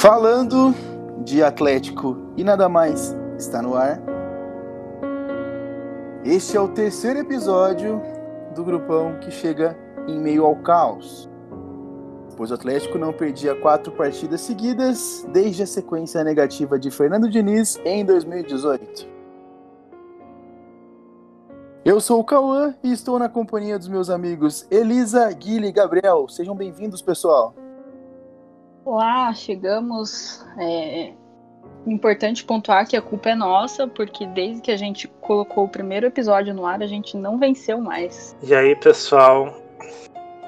Falando de Atlético e nada mais está no ar. Este é o terceiro episódio do grupão que chega em meio ao caos. Pois o Atlético não perdia quatro partidas seguidas desde a sequência negativa de Fernando Diniz em 2018. Eu sou o Cauã e estou na companhia dos meus amigos Elisa, Guilherme e Gabriel. Sejam bem-vindos, pessoal. Olá, chegamos. É importante pontuar que a culpa é nossa, porque desde que a gente colocou o primeiro episódio no ar, a gente não venceu mais. E aí, pessoal?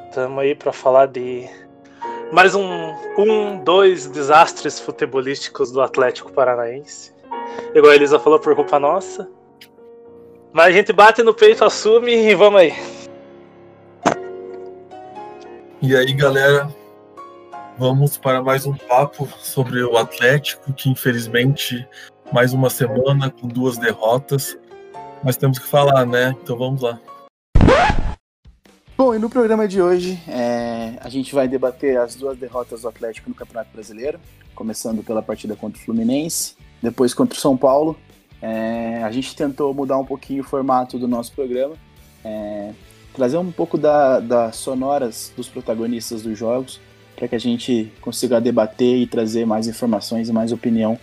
Estamos aí para falar de mais um, um, dois desastres futebolísticos do Atlético Paranaense. Igual a Elisa falou, por culpa nossa. Mas a gente bate no peito, assume e vamos aí. E aí, galera, Vamos para mais um papo sobre o Atlético, que infelizmente mais uma semana com duas derrotas, mas temos que falar, né? Então vamos lá. Bom, e no programa de hoje é, a gente vai debater as duas derrotas do Atlético no Campeonato Brasileiro, começando pela partida contra o Fluminense, depois contra o São Paulo. É, a gente tentou mudar um pouquinho o formato do nosso programa, é, trazer um pouco da, das sonoras dos protagonistas dos jogos, para que a gente consiga debater e trazer mais informações e mais opinião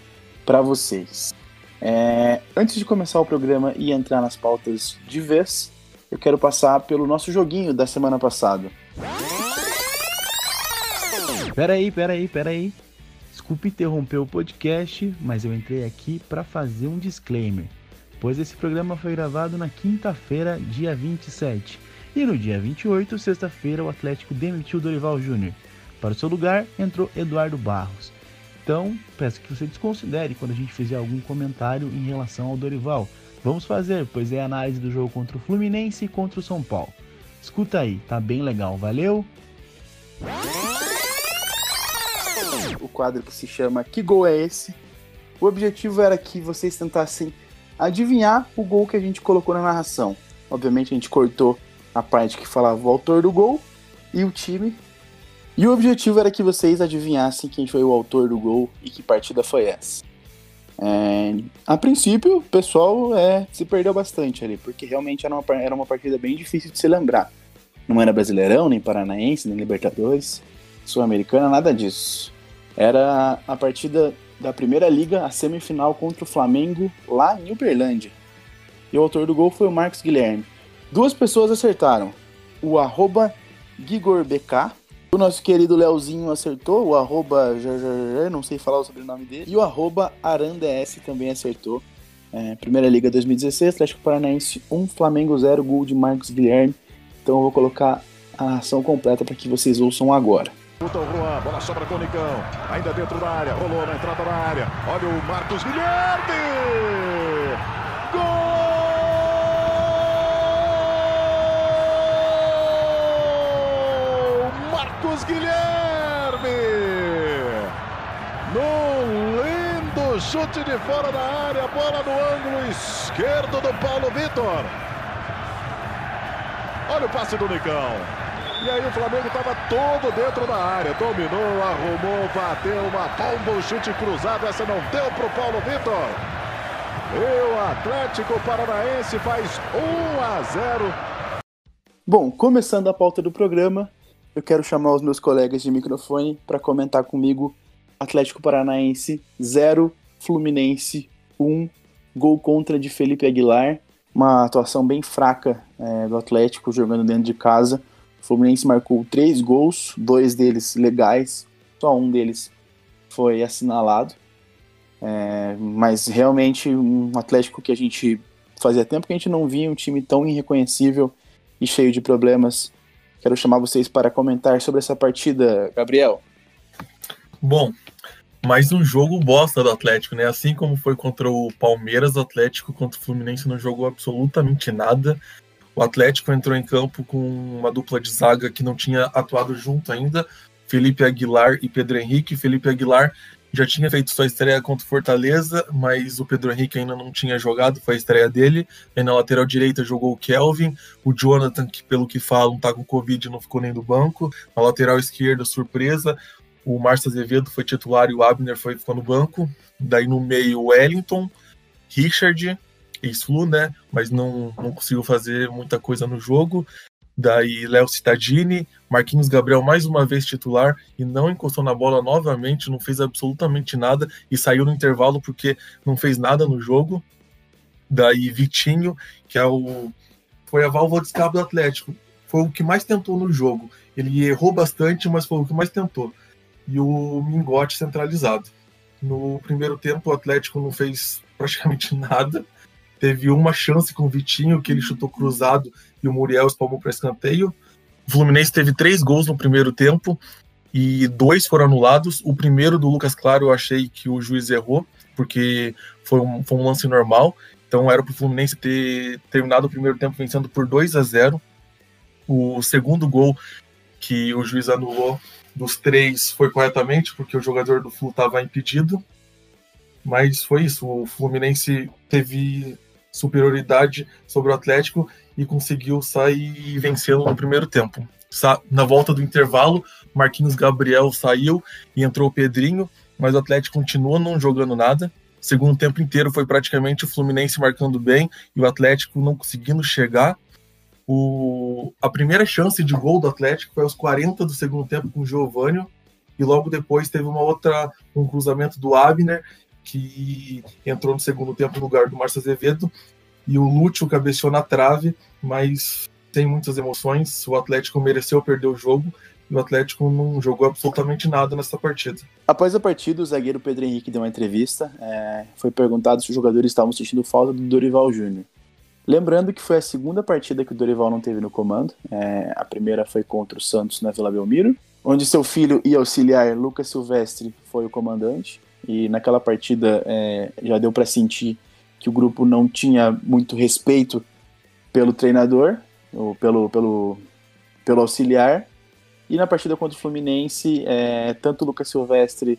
para vocês. É, antes de começar o programa e entrar nas pautas de vez, eu quero passar pelo nosso joguinho da semana passada. Peraí, peraí, peraí. Desculpe interromper o podcast, mas eu entrei aqui para fazer um disclaimer, pois esse programa foi gravado na quinta-feira, dia 27, e no dia 28, sexta-feira, o Atlético demitiu Dorival Júnior. Para o seu lugar entrou Eduardo Barros. Então, peço que você desconsidere quando a gente fizer algum comentário em relação ao Dorival. Vamos fazer, pois é a análise do jogo contra o Fluminense e contra o São Paulo. Escuta aí, tá bem legal, valeu? O quadro que se chama Que Gol é Esse? O objetivo era que vocês tentassem adivinhar o gol que a gente colocou na narração. Obviamente a gente cortou a parte que falava o autor do gol e o time e o objetivo era que vocês adivinhassem quem foi o autor do gol e que partida foi essa. É, a princípio, o pessoal é, se perdeu bastante ali, porque realmente era uma, era uma partida bem difícil de se lembrar. Não era Brasileirão, nem Paranaense, nem Libertadores, Sul-Americana, nada disso. Era a partida da Primeira Liga, a semifinal contra o Flamengo, lá em Uberlândia. E o autor do gol foi o Marcos Guilherme. Duas pessoas acertaram. O arroba GigorBK, o nosso querido Leozinho acertou, o arroba não sei falar o sobrenome dele, e o arroba AranDS também acertou. É, Primeira Liga 2016, Atlético Paranaense 1, Flamengo 0, gol de Marcos Guilherme. Então eu vou colocar a ação completa para que vocês ouçam agora. Puta o Juan, bola sobra com o Nicão, ainda dentro da área, rolou na entrada da área. Olha o Marcos Guilherme! Guilherme. Num lindo chute de fora da área, bola no ângulo esquerdo do Paulo Vitor. Olha o passe do Nicão. E aí o Flamengo estava todo dentro da área. Dominou, arrumou, bateu uma bomba, um chute cruzado. Essa não deu para o Paulo Vitor. E o Atlético Paranaense faz 1 a 0. Bom, começando a pauta do programa, eu quero chamar os meus colegas de microfone para comentar comigo. Atlético Paranaense 0, Fluminense 1, gol contra de Felipe Aguilar, uma atuação bem fraca é, do Atlético jogando dentro de casa. O Fluminense marcou três gols, dois deles legais, só um deles foi assinalado. É, mas realmente um Atlético que a gente fazia tempo que a gente não via um time tão irreconhecível e cheio de problemas Quero chamar vocês para comentar sobre essa partida, Gabriel. Bom, mais um jogo bosta do Atlético, né? Assim como foi contra o Palmeiras, o Atlético contra o Fluminense não jogou absolutamente nada. O Atlético entrou em campo com uma dupla de zaga que não tinha atuado junto ainda, Felipe Aguilar e Pedro Henrique. Felipe Aguilar já tinha feito sua estreia contra o Fortaleza, mas o Pedro Henrique ainda não tinha jogado, foi a estreia dele. Aí na lateral direita jogou o Kelvin, o Jonathan, que pelo que falam tá com Covid não ficou nem do banco. Na lateral esquerda, surpresa, o Márcio Azevedo foi titular e o Abner foi, ficou no banco. Daí no meio, Wellington, Richard, ex-Flu, né? Mas não, não conseguiu fazer muita coisa no jogo. Daí Léo Cittadini, Marquinhos Gabriel mais uma vez titular e não encostou na bola novamente, não fez absolutamente nada e saiu no intervalo porque não fez nada no jogo. Daí Vitinho, que é o foi a válvula de escape do Atlético, foi o que mais tentou no jogo. Ele errou bastante, mas foi o que mais tentou. E o Mingote centralizado. No primeiro tempo, o Atlético não fez praticamente nada. Teve uma chance com o Vitinho, que ele chutou cruzado e o Muriel espalmou para escanteio. O Fluminense teve três gols no primeiro tempo e dois foram anulados. O primeiro do Lucas Claro eu achei que o juiz errou, porque foi um, foi um lance normal. Então era para o Fluminense ter terminado o primeiro tempo vencendo por 2 a 0 o segundo gol que o juiz anulou dos três foi corretamente, porque o jogador do Flu estava impedido. Mas foi isso. O Fluminense teve superioridade sobre o Atlético e conseguiu sair vencendo no primeiro tempo. Na volta do intervalo, Marquinhos Gabriel saiu e entrou o Pedrinho, mas o Atlético continua não jogando nada. Segundo tempo inteiro foi praticamente o Fluminense marcando bem e o Atlético não conseguindo chegar. O, a primeira chance de gol do Atlético foi aos 40 do segundo tempo com o Giovanni, e logo depois teve uma outra, um cruzamento do Abner, que entrou no segundo tempo no lugar do Márcio Azevedo, e o Lúcio cabeceou na trave, mas sem muitas emoções. O Atlético mereceu perder o jogo, e o Atlético não jogou absolutamente nada nessa partida. Após a partida, o zagueiro Pedro Henrique deu uma entrevista. É, foi perguntado se os jogadores estavam sentindo falta do Dorival Júnior. Lembrando que foi a segunda partida que o Dorival não teve no comando. É, a primeira foi contra o Santos na Vila Belmiro, onde seu filho e auxiliar Lucas Silvestre foi o comandante. E naquela partida é, já deu para sentir que o grupo não tinha muito respeito pelo treinador, ou pelo, pelo, pelo auxiliar. E na partida contra o Fluminense, é, tanto o Lucas Silvestre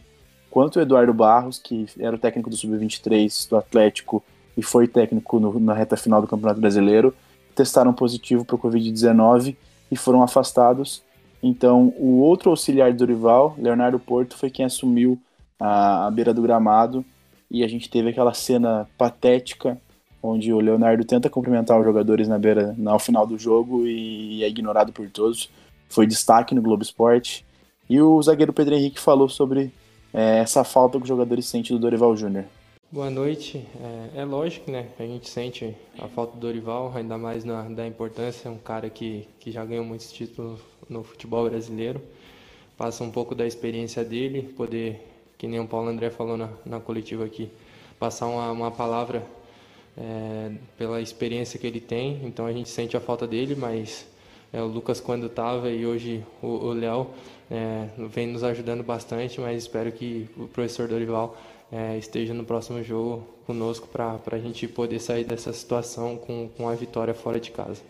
quanto o Eduardo Barros, que era o técnico do Sub-23 do Atlético, e foi técnico no, na reta final do Campeonato Brasileiro, testaram positivo para o Covid-19 e foram afastados. Então, o outro auxiliar do Dorival, Leonardo Porto, foi quem assumiu a, a beira do gramado e a gente teve aquela cena patética onde o Leonardo tenta cumprimentar os jogadores na beira, ao final do jogo e é ignorado por todos. Foi destaque no Globo Esporte. E o zagueiro Pedro Henrique falou sobre é, essa falta que os jogadores sentem do Dorival Júnior. Boa noite. É, é, lógico, né? A gente sente a falta do Dorival, ainda mais na, da importância. É um cara que, que já ganhou muitos títulos no futebol brasileiro. Passa um pouco da experiência dele, poder, que nem o Paulo André falou na, na coletiva aqui, passar uma, uma palavra é, pela experiência que ele tem. Então a gente sente a falta dele, mas é, o Lucas quando estava e hoje o Léo é, vem nos ajudando bastante, mas espero que o professor Dorival é, esteja no próximo jogo conosco para a gente poder sair dessa situação com, com a vitória fora de casa.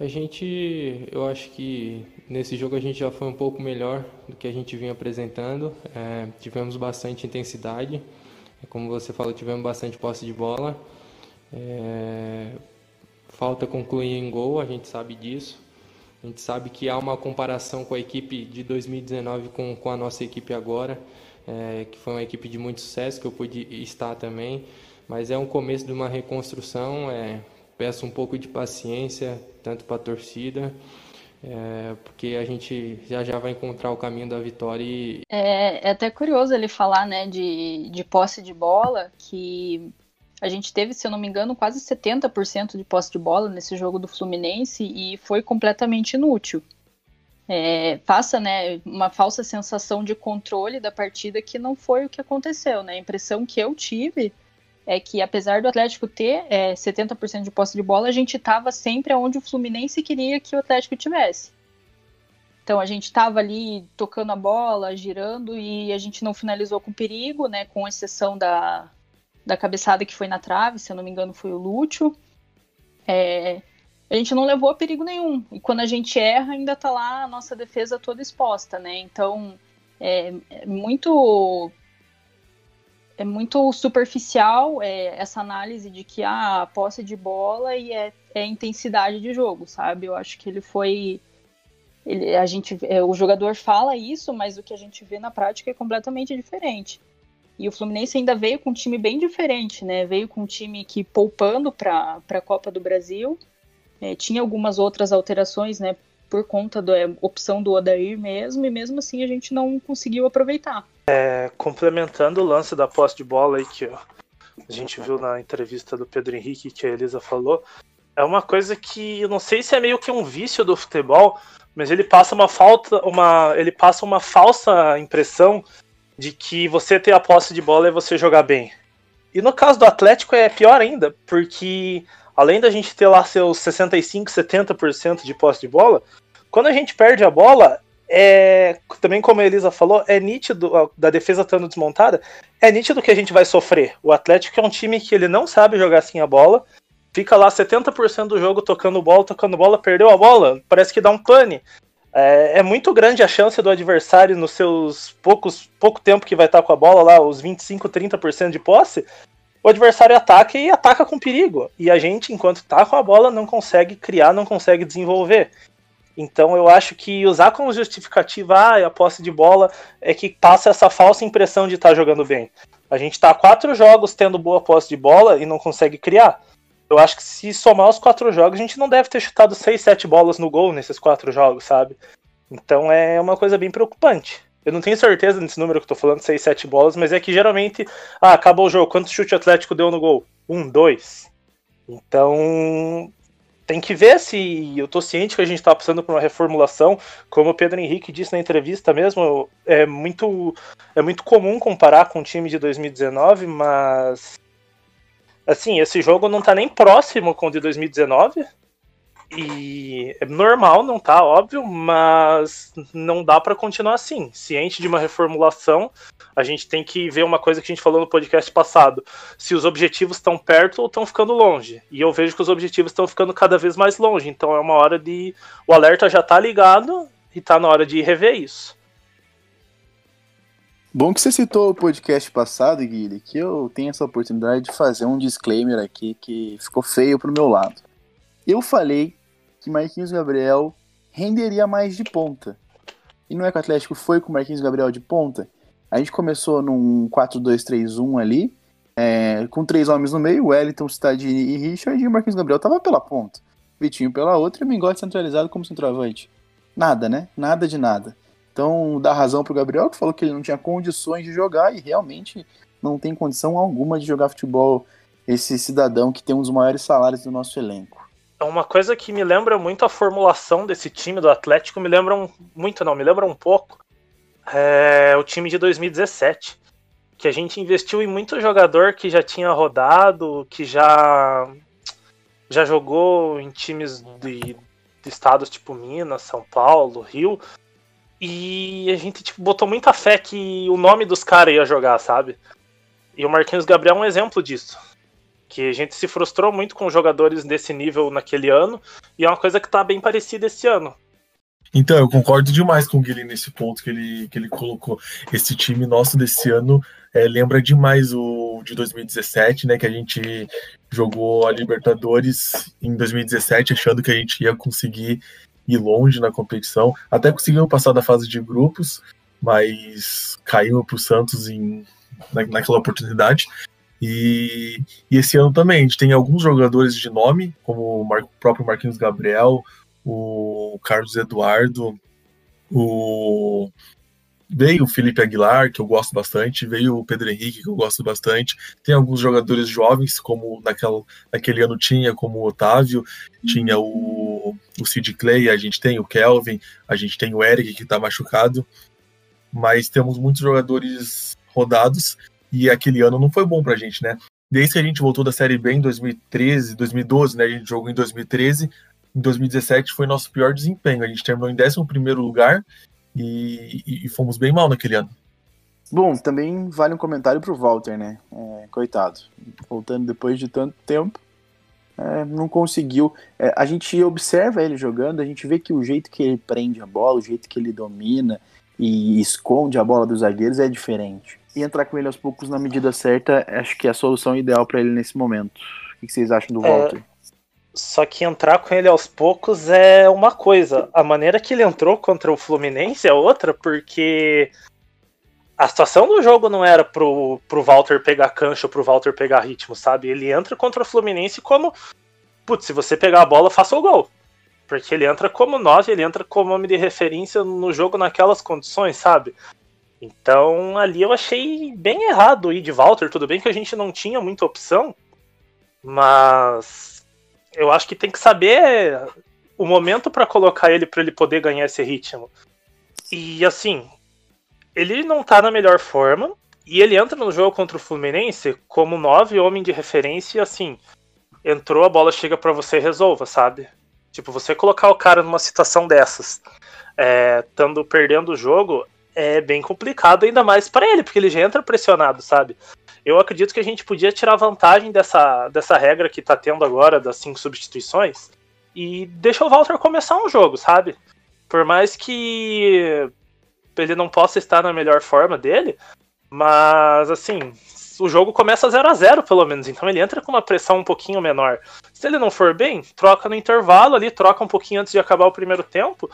A gente, eu acho que nesse jogo a gente já foi um pouco melhor do que a gente vinha apresentando. É, tivemos bastante intensidade, como você falou, tivemos bastante posse de bola. É, falta concluir em gol, a gente sabe disso. A gente sabe que há uma comparação com a equipe de 2019 com, com a nossa equipe agora é, que foi uma equipe de muito sucesso, que eu pude estar também. Mas é um começo de uma reconstrução. Peço um pouco de paciência, tanto para a torcida, é, porque a gente já já vai encontrar o caminho da vitória. E... É, é até curioso ele falar né, de, de posse de bola, que a gente teve, se eu não me engano, quase 70% de posse de bola nesse jogo do Fluminense e foi completamente inútil é, passa né, uma falsa sensação de controle da partida que não foi o que aconteceu. Né? A impressão que eu tive é que, apesar do Atlético ter é, 70% de posse de bola, a gente estava sempre onde o Fluminense queria que o Atlético tivesse. Então a gente estava ali tocando a bola, girando e a gente não finalizou com perigo, né? Com exceção da, da cabeçada que foi na trave, se eu não me engano foi o Lúcio. É, a gente não levou a perigo nenhum. E quando a gente erra, ainda tá lá a nossa defesa toda exposta, né? Então, é, é muito é muito superficial é, essa análise de que ah, a posse de bola e é, é intensidade de jogo, sabe? Eu acho que ele foi ele, a gente, é, o jogador fala isso, mas o que a gente vê na prática é completamente diferente. E o Fluminense ainda veio com um time bem diferente, né? Veio com um time que poupando para a Copa do Brasil. É, tinha algumas outras alterações, né? Por conta da opção do Odair mesmo, e mesmo assim a gente não conseguiu aproveitar. É, complementando o lance da posse de bola aí que a gente viu na entrevista do Pedro Henrique que a Elisa falou, é uma coisa que eu não sei se é meio que um vício do futebol, mas ele passa uma falta, uma, ele passa uma falsa impressão de que você ter a posse de bola é você jogar bem. E no caso do Atlético é pior ainda, porque além da gente ter lá seus 65, 70% de posse de bola, quando a gente perde a bola, é também como a Elisa falou, é nítido da defesa estando desmontada, é nítido que a gente vai sofrer. O Atlético é um time que ele não sabe jogar assim a bola, fica lá 70% do jogo tocando bola, tocando bola, perdeu a bola, parece que dá um pane. É, é, muito grande a chance do adversário, nos seus poucos pouco tempo que vai estar com a bola lá, os 25, 30% de posse, o adversário ataca e ataca com perigo. E a gente, enquanto está com a bola, não consegue criar, não consegue desenvolver. Então eu acho que usar como justificativa ah, a posse de bola é que passa essa falsa impressão de estar tá jogando bem. A gente está quatro jogos tendo boa posse de bola e não consegue criar. Eu acho que se somar os quatro jogos, a gente não deve ter chutado seis, sete bolas no gol nesses quatro jogos, sabe? Então é uma coisa bem preocupante. Eu não tenho certeza desse número que eu tô falando, seis, sete bolas, mas é que geralmente, ah, acabou o jogo, quantos chute Atlético deu no gol? Um, dois. Então, tem que ver se. Eu tô ciente que a gente tá passando por uma reformulação, como o Pedro Henrique disse na entrevista mesmo, é muito, é muito comum comparar com o time de 2019, mas Assim, esse jogo não tá nem próximo com o de 2019. E é normal, não tá, óbvio, mas não dá para continuar assim. Ciente de uma reformulação, a gente tem que ver uma coisa que a gente falou no podcast passado: se os objetivos estão perto ou estão ficando longe. E eu vejo que os objetivos estão ficando cada vez mais longe. Então é uma hora de. O alerta já tá ligado e tá na hora de rever isso. Bom que você citou o podcast passado, Guilherme, que eu tenho essa oportunidade de fazer um disclaimer aqui que ficou feio pro meu lado. Eu falei que Marquinhos Gabriel renderia mais de ponta. E não é que o Atlético foi com o Marquinhos Gabriel de ponta? A gente começou num 4-2-3-1 ali, é, com três homens no meio, Wellington, Stadini e Richard, e o Marquinhos Gabriel tava pela ponta. Vitinho pela outra e o Mingote centralizado como centroavante. Nada, né? Nada de nada. Então, dá razão pro Gabriel, que falou que ele não tinha condições de jogar e realmente não tem condição alguma de jogar futebol esse cidadão que tem um dos maiores salários do nosso elenco. É uma coisa que me lembra muito a formulação desse time do Atlético, me lembra um, muito não, me lembra um pouco é, o time de 2017, que a gente investiu em muito jogador que já tinha rodado, que já já jogou em times de, de estados tipo Minas, São Paulo, Rio, e a gente tipo, botou muita fé que o nome dos caras ia jogar, sabe? E o Marquinhos Gabriel é um exemplo disso. Que a gente se frustrou muito com jogadores desse nível naquele ano, e é uma coisa que tá bem parecida esse ano. Então, eu concordo demais com o Guilherme nesse ponto que ele, que ele colocou. Esse time nosso desse ano é, lembra demais o de 2017, né? Que a gente jogou a Libertadores em 2017, achando que a gente ia conseguir ir longe na competição. Até conseguimos passar da fase de grupos, mas caímos para o Santos em, na, naquela oportunidade. E, e, esse ano também a gente tem alguns jogadores de nome, como o, Mar, o próprio Marquinhos Gabriel, o Carlos Eduardo, o Veio o Felipe Aguilar, que eu gosto bastante, veio o Pedro Henrique, que eu gosto bastante. Tem alguns jogadores jovens, como naquela, naquele ano tinha, como o Otávio, tinha o, o Sid Clay, a gente tem o Kelvin, a gente tem o Eric, que está machucado. Mas temos muitos jogadores rodados e aquele ano não foi bom pra gente, né? Desde que a gente voltou da Série B em 2013, 2012, né? A gente jogou em 2013. Em 2017 foi nosso pior desempenho. A gente terminou em 11 lugar e, e, fomos bem mal naquele ano. Bom, também vale um comentário pro Walter, né? É, coitado. Voltando depois de tanto tempo, é, não conseguiu. É, a gente observa ele jogando, a gente vê que o jeito que ele prende a bola, o jeito que ele domina e esconde a bola dos zagueiros é diferente. E entrar com ele aos poucos na medida certa, acho que é a solução ideal para ele nesse momento. O que vocês acham do é, Walter? Só que entrar com ele aos poucos é uma coisa. A maneira que ele entrou contra o Fluminense é outra, porque a situação do jogo não era pro, pro Walter pegar cancha ou pro Walter pegar ritmo, sabe? Ele entra contra o Fluminense como. Putz, se você pegar a bola, faça o gol. Porque ele entra como 9, ele entra como homem de referência no jogo naquelas condições, sabe? Então ali eu achei bem errado ir de Walter. Tudo bem que a gente não tinha muita opção, mas eu acho que tem que saber o momento para colocar ele para ele poder ganhar esse ritmo. E assim, ele não tá na melhor forma e ele entra no jogo contra o Fluminense como nove homem de referência e assim, entrou, a bola chega para você resolva, sabe? Tipo, você colocar o cara numa situação dessas, é, estando perdendo o jogo, é bem complicado, ainda mais para ele, porque ele já entra pressionado, sabe? Eu acredito que a gente podia tirar vantagem dessa, dessa regra que tá tendo agora, das cinco substituições, e deixar o Walter começar um jogo, sabe? Por mais que ele não possa estar na melhor forma dele, mas assim, o jogo começa 0 a 0 pelo menos, então ele entra com uma pressão um pouquinho menor. Se ele não for bem, troca no intervalo ali, troca um pouquinho antes de acabar o primeiro tempo.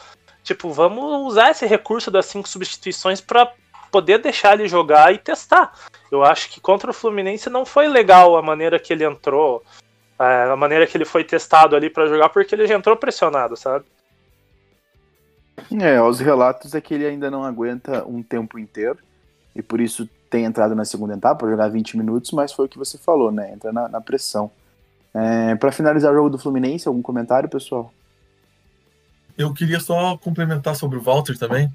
Tipo, vamos usar esse recurso das cinco substituições para poder deixar ele jogar e testar. Eu acho que contra o Fluminense não foi legal a maneira que ele entrou, é, a maneira que ele foi testado ali para jogar, porque ele já entrou pressionado, sabe? É, os relatos é que ele ainda não aguenta um tempo inteiro e por isso tem entrado na segunda etapa para jogar 20 minutos, mas foi o que você falou, né? Entra na, na pressão. É, para finalizar o jogo do Fluminense, algum comentário, pessoal? Eu queria só complementar sobre o Walter também.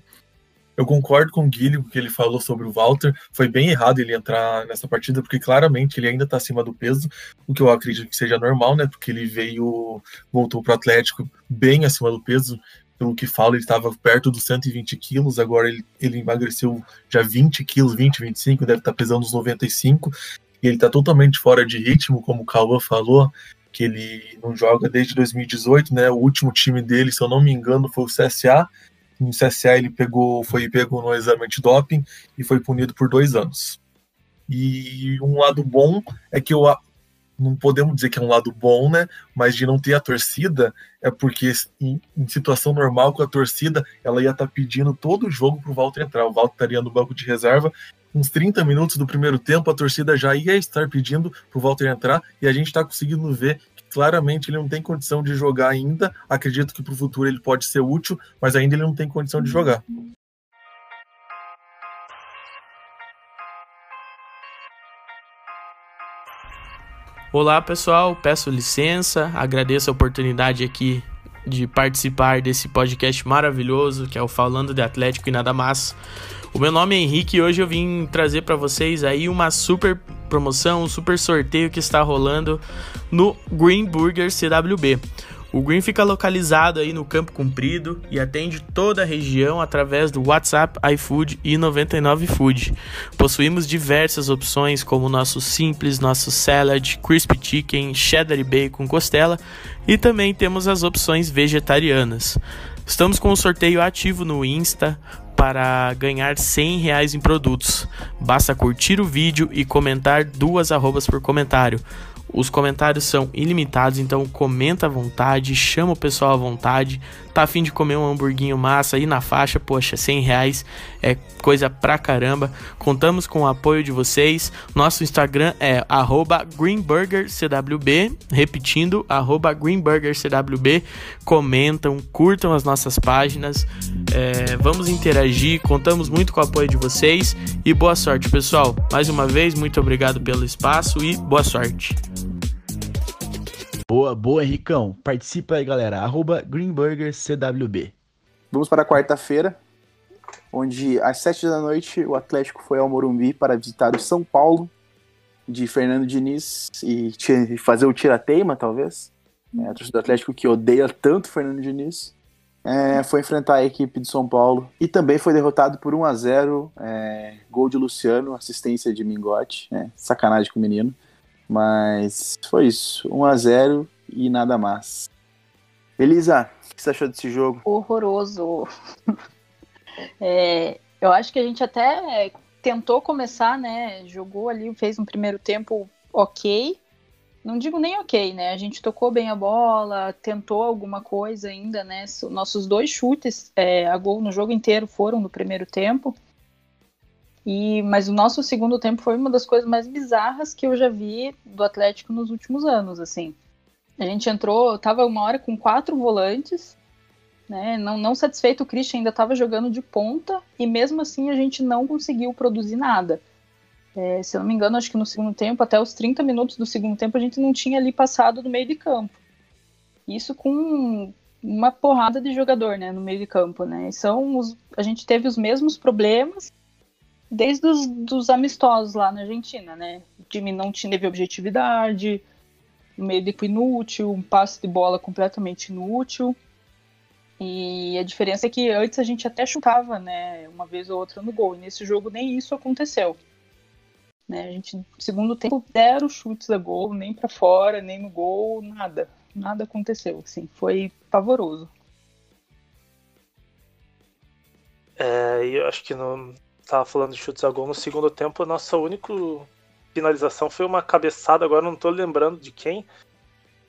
Eu concordo com o Guilherme que ele falou sobre o Walter. Foi bem errado ele entrar nessa partida, porque claramente ele ainda está acima do peso, o que eu acredito que seja normal, né? Porque ele veio, voltou para o Atlético bem acima do peso pelo que falo, ele estava perto dos 120 quilos, agora ele, ele emagreceu já 20 quilos, 20, 25, deve estar tá pesando uns 95, e ele está totalmente fora de ritmo, como o Cauã falou, que ele não joga desde 2018, né? O último time dele, se eu não me engano, foi o CSA. No CSA ele pegou, foi pego no exame antidoping e foi punido por dois anos. E um lado bom é que eu não podemos dizer que é um lado bom, né? Mas de não ter a torcida é porque em, em situação normal com a torcida, ela ia estar tá pedindo todo o jogo o Walter entrar. O Walter estaria no banco de reserva, uns 30 minutos do primeiro tempo, a torcida já ia estar pedindo para o Walter entrar e a gente está conseguindo ver que claramente ele não tem condição de jogar ainda. Acredito que para o futuro ele pode ser útil, mas ainda ele não tem condição de jogar. Olá pessoal, peço licença, agradeço a oportunidade aqui de participar desse podcast maravilhoso que é o Falando de Atlético e Nada Mais. O meu nome é Henrique e hoje eu vim trazer para vocês aí uma super promoção, um super sorteio que está rolando no Green Burger CWB. O Green fica localizado aí no Campo Comprido e atende toda a região através do WhatsApp, iFood e 99 Food. Possuímos diversas opções como nosso simples, nosso salad, crispy chicken, cheddar e bacon, costela e também temos as opções vegetarianas. Estamos com um sorteio ativo no Insta para ganhar 100 reais em produtos. Basta curtir o vídeo e comentar duas arrobas por comentário. Os comentários são ilimitados, então comenta à vontade, chama o pessoal à vontade. Tá afim de comer um hamburguinho massa aí na faixa, poxa, 100 reais é coisa pra caramba. Contamos com o apoio de vocês. Nosso Instagram é greenburgercwb, repetindo, greenburgercwb. Comentam, curtam as nossas páginas, é, vamos interagir, contamos muito com o apoio de vocês e boa sorte, pessoal. Mais uma vez, muito obrigado pelo espaço e boa sorte. Boa, boa, Ricão. Participa aí, galera. Arroba GreenburgerCWB. Vamos para quarta-feira, onde às sete da noite o Atlético foi ao Morumbi para visitar o São Paulo de Fernando Diniz e fazer o tira-teima, talvez. É, a torcida do Atlético que odeia tanto Fernando Diniz. É, foi enfrentar a equipe de São Paulo e também foi derrotado por 1 a 0 é, gol de Luciano, assistência de Mingote, é, sacanagem com o menino. Mas foi isso. 1 a 0 e nada mais. Elisa, o que você achou desse jogo? Horroroso. é, eu acho que a gente até tentou começar, né? Jogou ali, fez um primeiro tempo ok. não digo nem ok, né? A gente tocou bem a bola, tentou alguma coisa ainda, né? Nossos dois chutes é, a gol no jogo inteiro foram no primeiro tempo. E, mas o nosso segundo tempo foi uma das coisas mais bizarras que eu já vi do Atlético nos últimos anos, assim. A gente entrou, tava uma hora com quatro volantes, né? Não, não satisfeito, o Christian ainda estava jogando de ponta e mesmo assim a gente não conseguiu produzir nada. É, se eu não me engano, acho que no segundo tempo, até os 30 minutos do segundo tempo, a gente não tinha ali passado do meio de campo. Isso com uma porrada de jogador, né, no meio de campo, né? São os, a gente teve os mesmos problemas desde os dos amistosos lá na Argentina, né? O time não teve objetividade, meio de inútil, um passe de bola completamente inútil. E a diferença é que antes a gente até chutava, né, uma vez ou outra no gol. E nesse jogo nem isso aconteceu. Né? A gente, segundo tempo, zero chutes a gol, nem para fora, nem no gol, nada. Nada aconteceu, assim, foi pavoroso. É, eu acho que no. Tava falando de chutes a gol no segundo tempo, a nossa única finalização foi uma cabeçada, agora não tô lembrando de quem.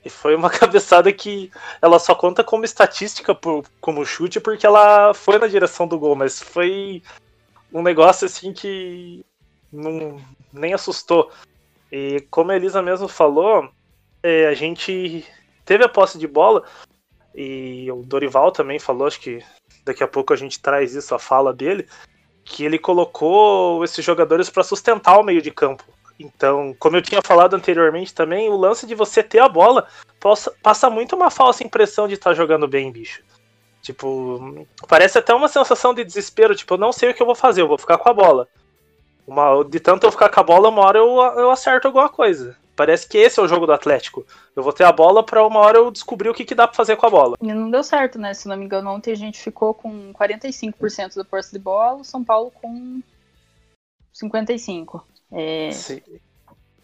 E foi uma cabeçada que ela só conta como estatística por, como chute porque ela foi na direção do gol, mas foi um negócio assim que não, nem assustou. E como a Elisa mesmo falou, é, a gente teve a posse de bola e o Dorival também falou, acho que daqui a pouco a gente traz isso, a fala dele, que ele colocou esses jogadores para sustentar o meio de campo. Então, como eu tinha falado anteriormente também, o lance de você ter a bola passa, passa muito uma falsa impressão de estar tá jogando bem, bicho. Tipo, parece até uma sensação de desespero, tipo, eu não sei o que eu vou fazer, eu vou ficar com a bola. Uma, de tanto eu ficar com a bola, uma hora eu, eu acerto alguma coisa. Parece que esse é o jogo do Atlético. Eu vou ter a bola para uma hora eu descobrir o que, que dá para fazer com a bola. E não deu certo, né? Se não me engano, ontem a gente ficou com 45% da posse de bola, o São Paulo com 55%. É... Sim.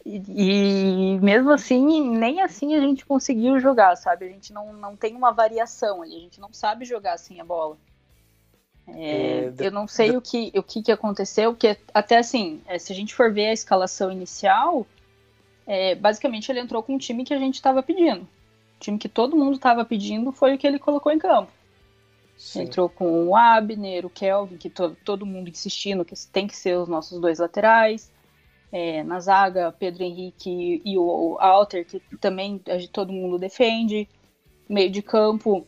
E, e, mesmo assim, nem assim a gente conseguiu jogar, sabe? A gente não, não tem uma variação ali, a gente não sabe jogar assim a bola. É, é, eu não sei o, que, o que, que aconteceu, porque até assim, é, se a gente for ver a escalação inicial, é, basicamente ele entrou com o time que a gente estava pedindo. O time que todo mundo estava pedindo foi o que ele colocou em campo. Entrou com o Abner, o Kelvin, que to, todo mundo insistindo que tem que ser os nossos dois laterais. É, na zaga, Pedro Henrique e o Alter, que também todo mundo defende. Meio de campo,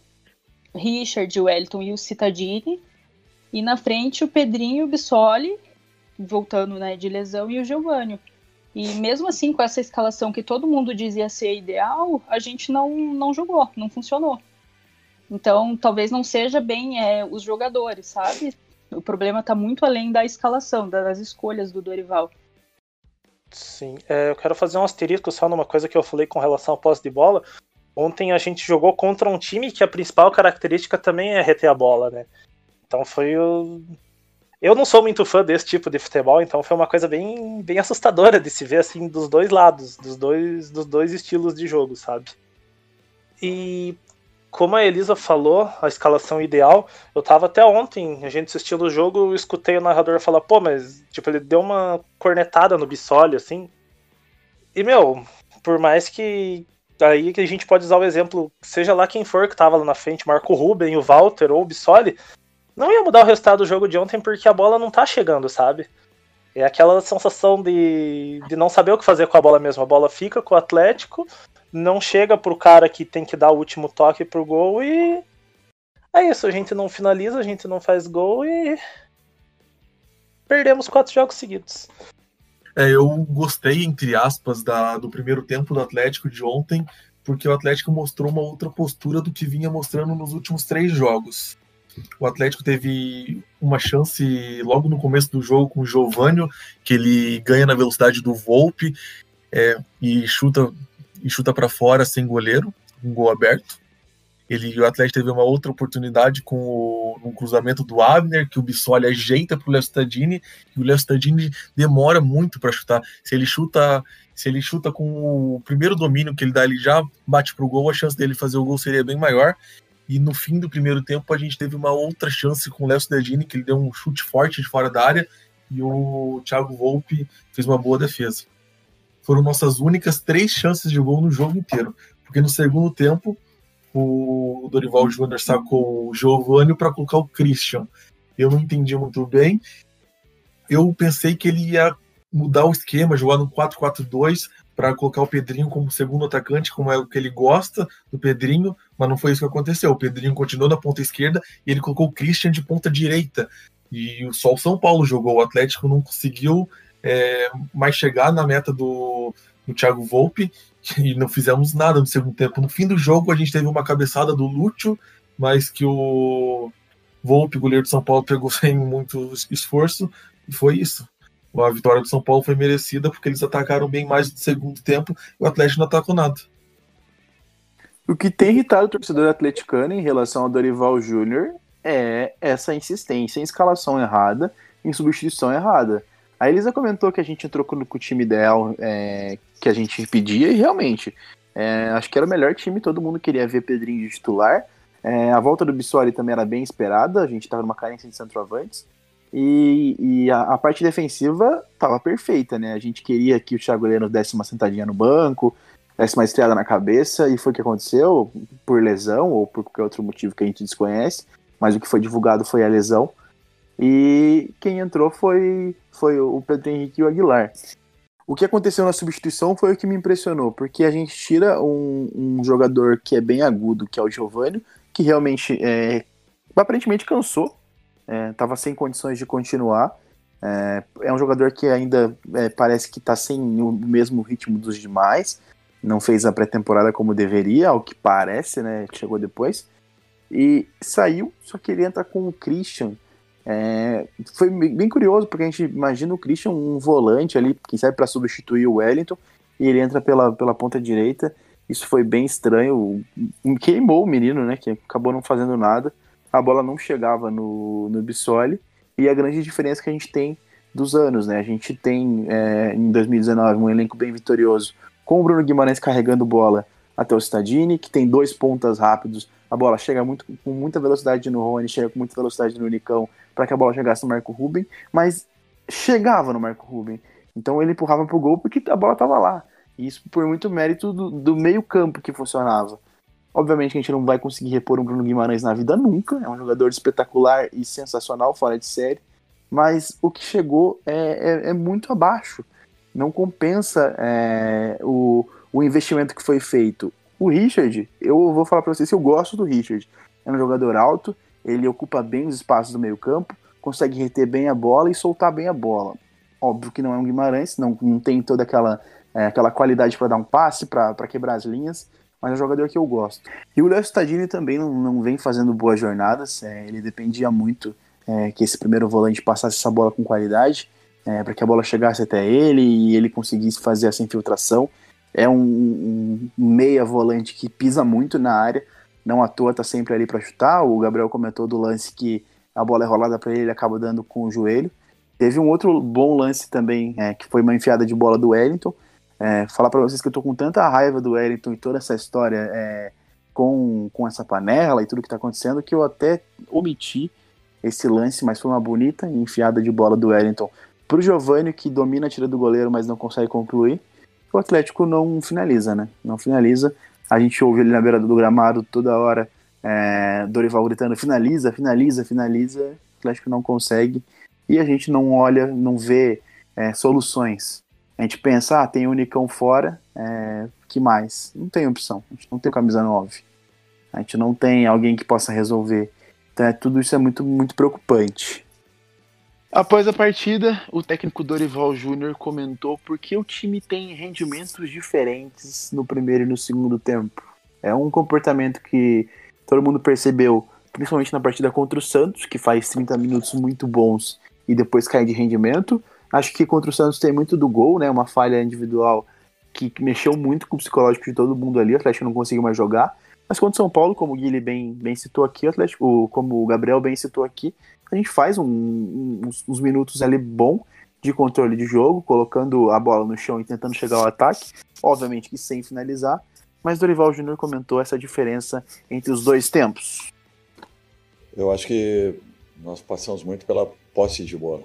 Richard, o Wellington e o Citadini. E na frente o Pedrinho, o Bissoli, voltando né, de lesão, e o Giovanni. E mesmo assim, com essa escalação que todo mundo dizia ser ideal, a gente não, não jogou, não funcionou. Então, talvez não seja bem é, os jogadores, sabe? O problema está muito além da escalação, das escolhas do Dorival. Sim, é, eu quero fazer um asterisco só numa coisa que eu falei com relação ao posse de bola. Ontem a gente jogou contra um time que a principal característica também é reter a bola, né? Então foi o. Eu não sou muito fã desse tipo de futebol, então foi uma coisa bem, bem assustadora de se ver assim dos dois lados, dos dois, dos dois estilos de jogo, sabe? E como a Elisa falou, a escalação ideal, eu tava até ontem, a gente assistindo o jogo, eu escutei o narrador falar, pô, mas tipo, ele deu uma cornetada no Bissoli, assim. E, meu, por mais que. Aí que a gente pode usar o exemplo, seja lá quem for que tava lá na frente, Marco Ruben, o Walter ou o Bissoli, não ia mudar o resultado do jogo de ontem porque a bola não tá chegando, sabe? É aquela sensação de, de não saber o que fazer com a bola mesmo. A bola fica com o Atlético, não chega pro cara que tem que dar o último toque pro gol e. É isso, a gente não finaliza, a gente não faz gol e. Perdemos quatro jogos seguidos. É, eu gostei, entre aspas, da, do primeiro tempo do Atlético de ontem, porque o Atlético mostrou uma outra postura do que vinha mostrando nos últimos três jogos. O Atlético teve uma chance logo no começo do jogo com o Giovanni, que ele ganha na velocidade do Volpe é, e chuta e chuta para fora sem goleiro, um gol aberto. Ele, o Atlético teve uma outra oportunidade com o, um cruzamento do Abner, que o Bissoli ajeita para o Léo Stadini, e o Léo Stadini demora muito para chutar. Se ele chuta se ele chuta com o primeiro domínio que ele dá, ele já bate pro gol, a chance dele fazer o gol seria bem maior. E no fim do primeiro tempo a gente teve uma outra chance com o Léo Stadini, que ele deu um chute forte de fora da área, e o Thiago Volpe fez uma boa defesa. foram nossas únicas três chances de gol no jogo inteiro. Porque no segundo tempo, o Dorival Júnior sacou o Giovanni para colocar o Christian. Eu não entendi muito bem. Eu pensei que ele ia mudar o esquema, jogar no 4-4-2 para colocar o Pedrinho como segundo atacante, como é o que ele gosta do Pedrinho, mas não foi isso que aconteceu. O Pedrinho continuou na ponta esquerda e ele colocou o Christian de ponta direita. E só o São Paulo jogou, o Atlético não conseguiu é, mais chegar na meta do, do Thiago Volpe e não fizemos nada no segundo tempo. No fim do jogo, a gente teve uma cabeçada do Lúcio, mas que o Volpe, goleiro de São Paulo, pegou sem muito esforço, e foi isso. A vitória do São Paulo foi merecida porque eles atacaram bem mais no segundo tempo e o Atlético não atacou nada. O que tem irritado o torcedor atleticano em relação ao Dorival Júnior é essa insistência em escalação errada, em substituição errada. A Elisa comentou que a gente entrou com o time ideal é, que a gente pedia e realmente é, acho que era o melhor time, todo mundo queria ver Pedrinho de titular. É, a volta do Bissoli também era bem esperada, a gente estava numa carência de centroavantes. E, e a, a, parte defensiva estava perfeita, né? A gente queria que o Thiago Leno desse uma sentadinha no banco, desse uma estrada na cabeça, e foi o que aconteceu, por lesão ou por qualquer outro motivo que a gente desconhece, mas o que foi divulgado foi a lesão. E quem entrou foi, foi o Pedro Henrique e o Aguilar. O que aconteceu na substituição foi o que me impressionou, porque a gente tira um, um jogador que é bem agudo, que é o Giovanni, que realmente é, aparentemente cansou, estava é, sem condições de continuar. É, é um jogador que ainda é, parece que está sem o mesmo ritmo dos demais. Não fez a pré-temporada como deveria, ao que parece, né? Chegou depois. E saiu, só que ele entra com o Christian. É, foi bem curioso, porque a gente imagina o Christian um volante ali, que serve para substituir o Wellington, e ele entra pela, pela ponta direita. Isso foi bem estranho. Queimou o menino, né? Que acabou não fazendo nada a bola não chegava no, no Bissoli, e a grande diferença que a gente tem dos anos, né? A gente tem é, em 2019 um elenco bem vitorioso, com o Bruno Guimarães carregando bola até o Stadini, que tem dois pontas rápidos, a bola chega muito, com muita velocidade no Rony, chega com muita velocidade no Unicão, para que a bola chegasse no Marco Ruben, mas chegava no Marco Ruben. Então ele empurrava pro gol porque a bola estava lá. E isso por muito mérito do, do meio campo que funcionava. Obviamente que a gente não vai conseguir repor um Bruno Guimarães na vida nunca, é um jogador espetacular e sensacional, fora de série, mas o que chegou é, é, é muito abaixo. Não compensa é, o, o investimento que foi feito. O Richard, eu vou falar para vocês eu gosto do Richard. É um jogador alto, ele ocupa bem os espaços do meio campo, consegue reter bem a bola e soltar bem a bola. Óbvio que não é um Guimarães, não, não tem toda aquela, é, aquela qualidade para dar um passe, para quebrar as linhas, mas é um jogador que eu gosto. E o Léo Stadini também não, não vem fazendo boas jornadas, é, ele dependia muito é, que esse primeiro volante passasse essa bola com qualidade, é, para que a bola chegasse até ele e ele conseguisse fazer essa infiltração. É um, um meia volante que pisa muito na área, não à toa tá sempre ali para chutar. O Gabriel comentou do lance que a bola é rolada para ele, ele acaba dando com o joelho. Teve um outro bom lance também, é, que foi uma enfiada de bola do Wellington, é, falar para vocês que eu tô com tanta raiva do Wellington e toda essa história é, com, com essa panela e tudo que tá acontecendo que eu até omiti esse lance, mas foi uma bonita enfiada de bola do Wellington pro Giovanni, que domina a tira do goleiro, mas não consegue concluir. O Atlético não finaliza, né? Não finaliza. A gente ouve ali na beira do gramado toda hora é, Dorival gritando: finaliza, finaliza, finaliza. O Atlético não consegue. E a gente não olha, não vê é, soluções a gente pensa, ah, tem Unicão fora, é, que mais? Não tem opção, a gente não tem camisa 9. A gente não tem alguém que possa resolver. Então é, tudo isso é muito, muito preocupante. Após a partida, o técnico Dorival Júnior comentou porque o time tem rendimentos diferentes no primeiro e no segundo tempo. É um comportamento que todo mundo percebeu, principalmente na partida contra o Santos, que faz 30 minutos muito bons e depois cai de rendimento, Acho que contra o Santos tem muito do gol, né? Uma falha individual que, mexeu muito com o psicológico de todo mundo ali. O Atlético não conseguiu mais jogar. Mas contra o São Paulo, como o Guilherme bem, bem citou aqui, o Atlético, como o Gabriel bem citou aqui, a gente faz um, um, uns, uns, minutos ali bom de controle de jogo, colocando a bola no chão e tentando chegar ao ataque. Obviamente que sem finalizar. Mas Dorival Júnior comentou essa diferença entre os dois tempos. Eu acho que nós passamos muito pela posse de bola.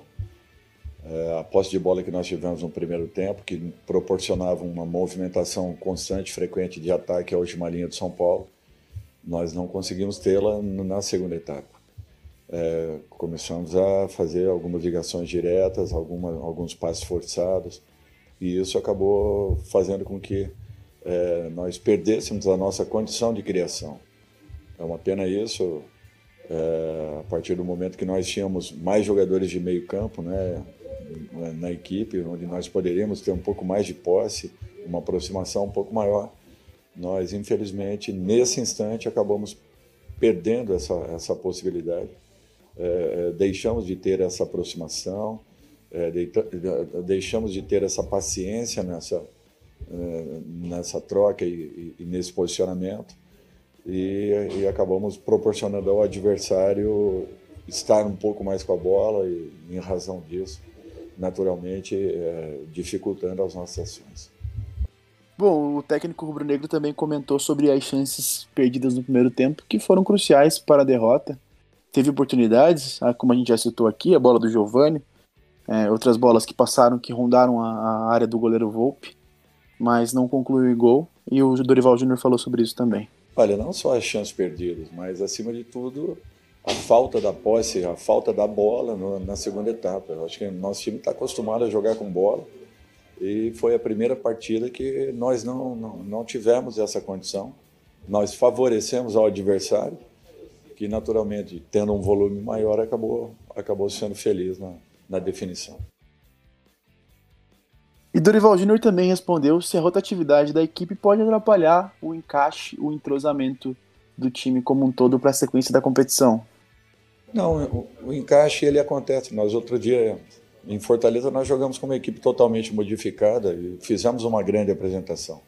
É, a posse de bola que nós tivemos no primeiro tempo, que proporcionava uma movimentação constante, frequente de ataque à última linha de São Paulo, nós não conseguimos tê-la na segunda etapa. É, começamos a fazer algumas ligações diretas, alguma, alguns passos forçados, e isso acabou fazendo com que é, nós perdêssemos a nossa condição de criação. É uma pena isso, é, a partir do momento que nós tínhamos mais jogadores de meio campo né, na equipe, onde nós poderíamos ter um pouco mais de posse, uma aproximação um pouco maior, nós, infelizmente, nesse instante, acabamos perdendo essa, essa possibilidade. É, é deixamos de ter essa aproximação, é, deixamos de ter essa paciência nessa, é, nessa troca e, e, nesse posicionamento e, e, acabamos proporcionando ao adversário estar um pouco mais com a bola e, em razão disso, naturalmente, é, dificultando as nossas ações. Bom, o técnico rubro-negro também comentou sobre as chances perdidas no primeiro tempo, que foram cruciais para a derrota. Teve oportunidades, ah, como a gente já citou aqui, a bola do Giovani, é, outras bolas que passaram, que rondaram a, a, área do goleiro Volpe, mas não concluiu o gol, e o Dorival Júnior falou sobre isso também. Olha, não só as chances perdidas, mas acima de tudo a falta da posse, a falta da bola no, na segunda etapa. Eu acho que nosso time está acostumado a jogar com bola e foi a primeira partida que nós não, não, não tivemos essa condição. Nós favorecemos ao adversário, que naturalmente, tendo um volume maior, acabou, acabou sendo feliz na, na definição. E Dorival Júnior também respondeu se a rotatividade da equipe pode atrapalhar o encaixe, o entrosamento do time como um todo para a sequência da competição. Não, o, o encaixe ele acontece. Nós outro dia em Fortaleza nós jogamos com uma equipe totalmente modificada e fizemos uma grande apresentação.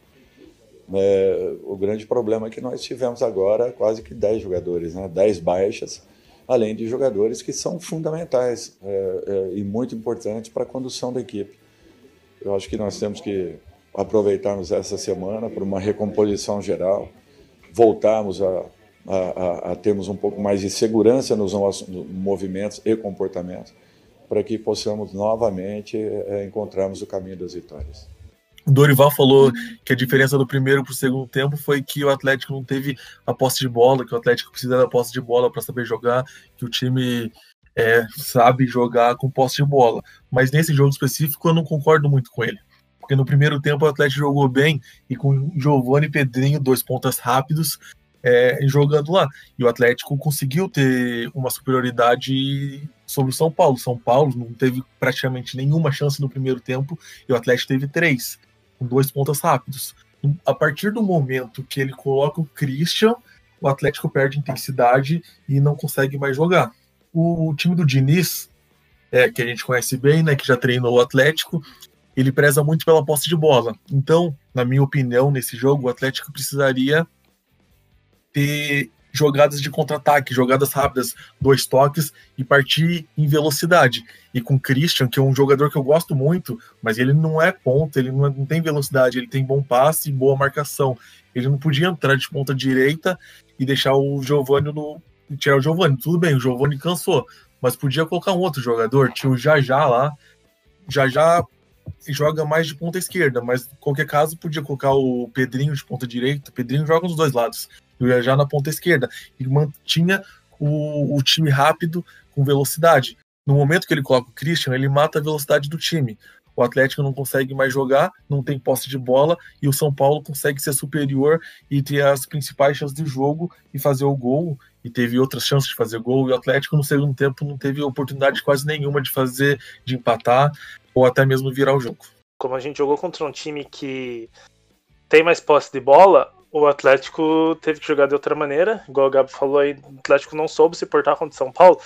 É, o grande problema é que nós tivemos agora quase que 10 jogadores, né? 10 baixas, além de jogadores que são fundamentais é, é, e muito importantes para a condução da equipe. Eu acho que nós temos que aproveitarmos essa semana para uma recomposição geral, voltarmos a, a, a, a termos um pouco mais de segurança nos nossos movimentos e comportamentos para que possamos novamente é, encontrarmos o caminho das vitórias. Dorival falou que a diferença do primeiro para o segundo tempo foi que o Atlético não teve a posse de bola, que o Atlético precisa da posse de bola para saber jogar, que o time é, sabe jogar com posse de bola. Mas nesse jogo específico eu não concordo muito com ele. Porque no primeiro tempo o Atlético jogou bem e com Giovanni e Pedrinho, dois pontas rápidos, é, jogando lá. E o Atlético conseguiu ter uma superioridade sobre o São Paulo. São Paulo não teve praticamente nenhuma chance no primeiro tempo e o Atlético teve três, com dois pontas rápidos. A partir do momento que ele coloca o Christian, o Atlético perde intensidade e não consegue mais jogar. O, time do Diniz, é, que a gente conhece bem, né, que já treinou o Atlético, ele preza muito pela posse de bola. Então, na minha opinião, nesse jogo, o Atlético precisaria ter jogadas de contra-ataque, jogadas rápidas, dois toques e partir em velocidade. E com Christian, que é um jogador que eu gosto muito, mas ele não é ponta, ele não, é, não tem velocidade, ele tem bom passe e boa marcação. Ele não podia entrar de ponta direita e deixar o Giovanni no. tirar o Giovanni. Tudo bem, o Giovanni cansou, mas podia colocar um outro jogador, tinha o Jajá lá. Jajá joga mais de ponta esquerda, mas em qualquer caso podia colocar o Pedrinho de ponta direita. O Pedrinho joga nos dois lados ia já na ponta esquerda e mantinha o, o time rápido com velocidade. No momento que ele coloca o Christian, ele mata a velocidade do time. O Atlético não consegue mais jogar, não tem posse de bola e o São Paulo consegue ser superior e ter as principais chances de jogo e fazer o gol. E teve outras chances de fazer gol. E o Atlético no segundo tempo não teve oportunidade quase nenhuma de fazer, de empatar ou até mesmo virar o jogo. Como a gente jogou contra um time que tem mais posse de bola, o Atlético teve que jogar de outra maneira, igual o Gabi falou aí, o Atlético não soube se portar contra o São Paulo,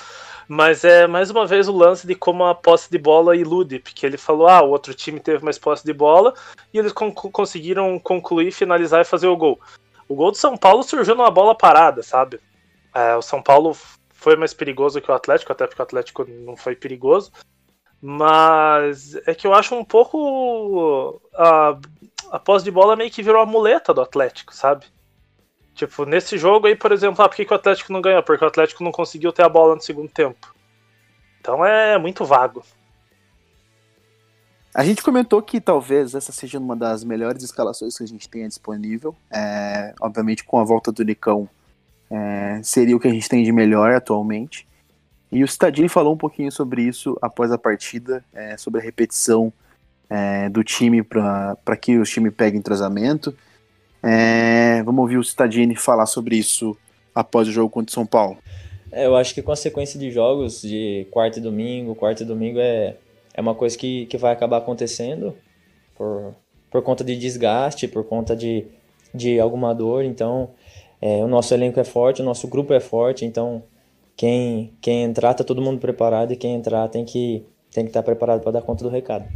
mas é mais uma vez o lance de como a posse de bola ilude, porque ele falou, ah, o outro time teve mais posse de bola, e eles con conseguiram concluir, finalizar e fazer o gol. O gol do São Paulo surgiu numa bola parada, sabe? É, o São Paulo foi mais perigoso que o Atlético, até porque o Atlético não foi perigoso, mas é que eu acho um pouco a, a posse de bola meio que virou a muleta do Atlético, sabe? Tipo, nesse jogo aí, por exemplo, ah, por que, que o Atlético não ganhou? Porque o Atlético não conseguiu ter a bola no segundo tempo. Então é muito vago. A gente comentou que talvez essa seja uma das melhores escalações que a gente tenha disponível. É, obviamente, com a volta do Nicão, é, seria o que a gente tem de melhor atualmente. E o Stadini falou um pouquinho sobre isso após a partida, é, sobre a repetição é, do time para que o time pegue entrosamento. É, vamos ouvir o Stadini falar sobre isso após o jogo contra o São Paulo. É, eu acho que com a sequência de jogos de quarta e domingo, quarta e domingo é é uma coisa que, que vai acabar acontecendo por, por conta de desgaste, por conta de, de alguma dor. Então, é, o nosso elenco é forte, o nosso grupo é forte. Então, quem, quem entrar, tá todo mundo preparado e quem entrar tem que tem que estar tá preparado para dar conta do recado.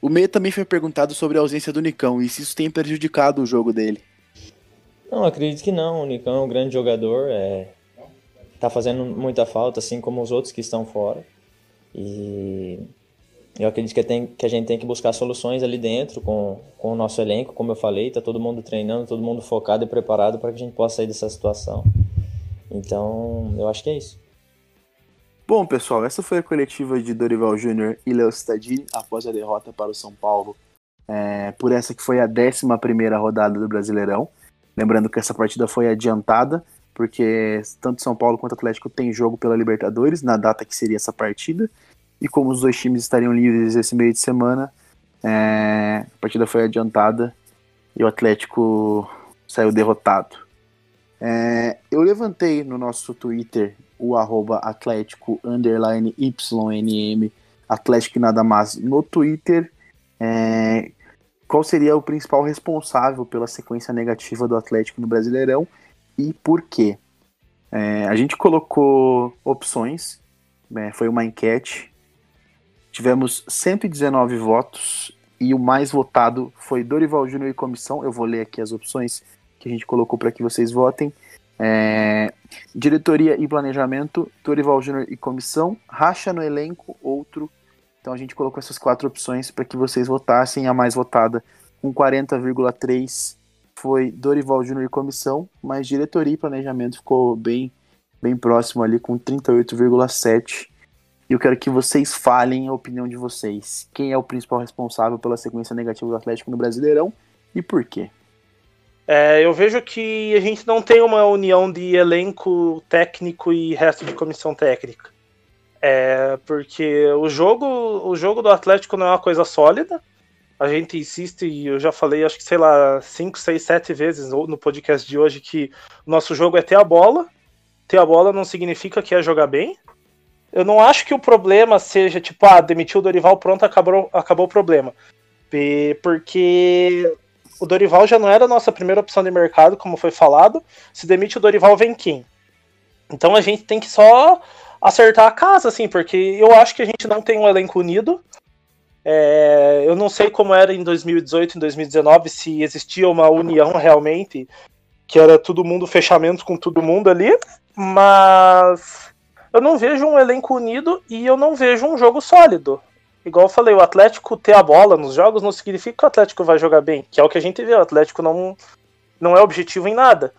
O Meia também foi perguntado sobre a ausência do Nicão e se isso tem prejudicado o jogo dele. Não, acredito que não. O Nicão é um grande jogador, é, tá fazendo muita falta, assim como os outros que estão fora. E eu acredito que, tem, que a gente tem que buscar soluções ali dentro com, com o nosso elenco, como eu falei, tá todo mundo treinando, todo mundo focado e preparado para que a gente possa sair dessa situação. Então, eu acho que é isso. Bom, pessoal, essa foi a coletiva de Dorival Júnior e Léo Stadini após a derrota para o São Paulo, é, por essa que foi a 11 rodada do Brasileirão. Lembrando que essa partida foi adiantada, porque tanto São Paulo quanto Atlético tem jogo pela Libertadores, na data que seria essa partida. E como os dois times estariam livres esse meio de semana, é, a partida foi adiantada e o Atlético saiu derrotado. É, eu levantei no nosso Twitter o arroba Atlético underline YNM Atlético nada mais no Twitter. É, qual seria o principal responsável pela sequência negativa do Atlético no Brasileirão e por quê? É, a gente colocou opções, né, foi uma enquete Tivemos 119 votos e o mais votado foi Dorival Júnior e comissão. Eu vou ler aqui as opções que a gente colocou para que vocês votem. É, diretoria e planejamento, Dorival Júnior e comissão, racha no elenco, outro. Então a gente colocou essas quatro opções para que vocês votassem. A mais votada, com 40,3, foi Dorival Júnior e comissão, mas diretoria e planejamento ficou bem, bem próximo ali, com 38,7. E eu quero que vocês falem a opinião de vocês. Quem é o principal responsável pela sequência negativa do Atlético no Brasileirão e por quê? É, eu vejo que a gente não tem uma união de elenco técnico e resto de comissão técnica. É, porque o jogo, o jogo do Atlético não é uma coisa sólida. A gente insiste, e eu já falei, acho que sei lá, 5, 6, 7 vezes no podcast de hoje que o nosso jogo é ter a bola. Ter a bola não significa que é jogar bem. Eu não acho que o problema seja, tipo, ah, demitiu o Dorival, pronto, acabou, acabou o problema. Porque o Dorival já não era a nossa primeira opção de mercado, como foi falado. Se demite o Dorival, vem quem? Então a gente tem que só acertar a casa, assim, porque eu acho que a gente não tem um elenco unido. É, eu não sei como era em 2018, em 2019, se existia uma união realmente, que era todo mundo fechamento com todo mundo ali, mas eu não vejo um elenco unido e eu não vejo um jogo sólido. Igual eu falei, o Atlético ter a bola nos jogos não significa que o Atlético vai jogar bem, que é o que a gente vê. O Atlético não, não é objetivo em nada.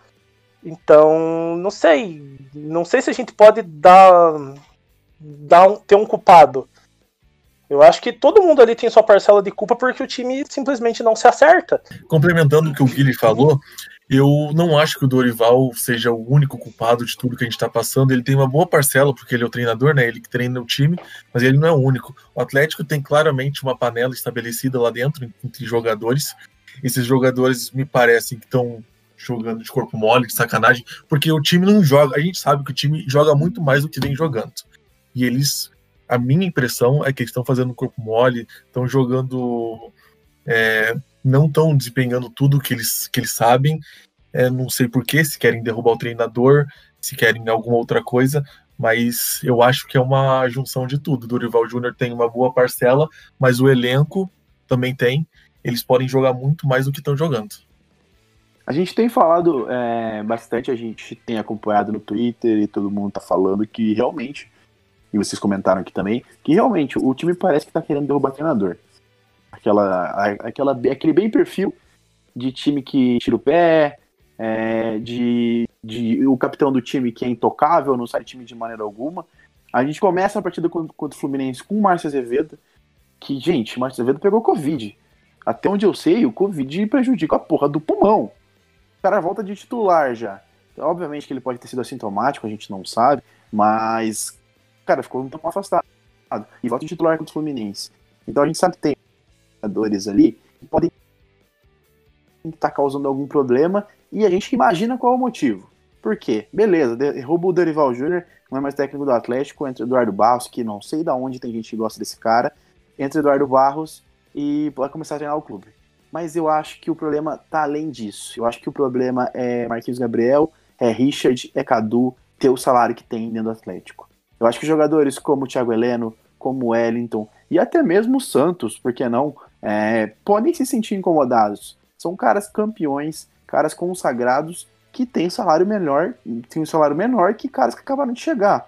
Então, não sei. Não sei se a gente pode dar, dar um, ter um culpado. Eu acho que todo mundo ali tem sua parcela de culpa porque o time simplesmente não se acerta. Complementando o que o Guilherme falou, eu não acho que o Dorival seja o único culpado de tudo que a gente está passando. Ele tem uma boa parcela, porque ele é o treinador, né? Ele que treina o time, mas ele não é o único. O Atlético tem claramente uma panela estabelecida lá dentro entre jogadores. Esses jogadores me parecem que estão jogando de corpo mole, de sacanagem, porque o time não joga. A gente sabe que o time joga muito mais do que vem jogando. E eles, a minha impressão é que eles estão fazendo corpo mole, estão jogando é, não estão desempenhando tudo que eles, que eles sabem. É, não sei porquê, se querem derrubar o treinador, se querem alguma outra coisa, mas eu acho que é uma junção de tudo. Dorival Júnior tem uma boa parcela, mas o elenco também tem. Eles podem jogar muito mais do que estão jogando. A gente tem falado é, bastante, a gente tem acompanhado no Twitter e todo mundo tá falando que realmente, e vocês comentaram aqui também, que realmente o time parece que tá querendo derrubar o treinador. Aquela, aquela, aquele bem perfil de time que tira o pé, é, de, de o capitão do time que é intocável, não sai time de maneira alguma. A gente começa a partida contra, contra o Fluminense com o Márcio Azevedo, que, gente, o Marcos Azevedo pegou Covid. Até onde eu sei, o Covid prejudica a porra do pulmão. O cara volta de titular já. Obviamente que ele pode ter sido assintomático, a gente não sabe, mas, cara, ficou um tempo afastado. E volta de titular contra o Fluminense. Então a gente sabe que tem jogadores ali que podem estar causando algum problema e a gente imagina qual é o motivo. Por quê? Beleza, derruba o Dorival Júnior, não é mais técnico do Atlético, entre Eduardo Barros, que não sei da onde tem gente que gosta desse cara, entre Eduardo Barros e vai começar a treinar o clube. Mas eu acho que o problema tá além disso. Eu acho que o problema é Marquinhos Gabriel, é Richard, é Cadu, ter o salário que tem dentro do Atlético. Eu acho que jogadores como o Thiago Heleno, como o Wellington e até mesmo o Santos, por que não, é, podem se sentir incomodados. São caras campeões, caras consagrados que têm salário melhor, tem um salário menor que caras que acabaram de chegar.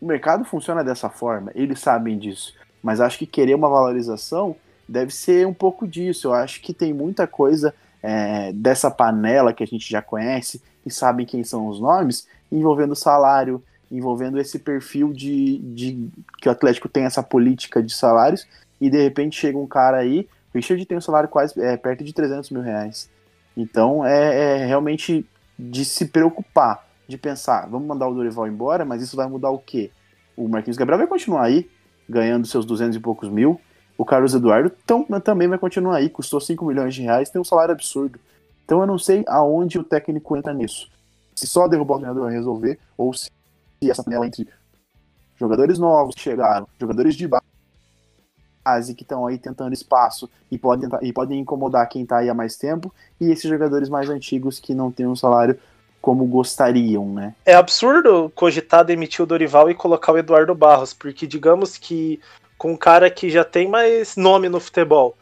O mercado funciona dessa forma, eles sabem disso. Mas acho que querer uma valorização deve ser um pouco disso. Eu acho que tem muita coisa é, dessa panela que a gente já conhece e sabe quem são os nomes, envolvendo salário, envolvendo esse perfil de, de que o Atlético tem essa política de salários e de repente chega um cara aí, o Richard tem um salário quase é, perto de 300 mil reais. Então é, é realmente de se preocupar, de pensar, vamos mandar o Dorival embora, mas isso vai mudar o quê? O Marquinhos Gabriel vai continuar aí, ganhando seus 200 e poucos mil. O Carlos Eduardo tão, também vai continuar aí, custou 5 milhões de reais, tem um salário absurdo. Então eu não sei aonde o técnico entra nisso. Se só derrubar o treinador vai resolver, ou se essa panela entre jogadores novos que chegaram, jogadores de base que estão aí tentando espaço e podem, e podem incomodar quem está aí há mais tempo, e esses jogadores mais antigos que não têm um salário como gostariam, né? É absurdo cogitar demitir o Dorival e colocar o Eduardo Barros, porque digamos que com um cara que já tem mais nome no futebol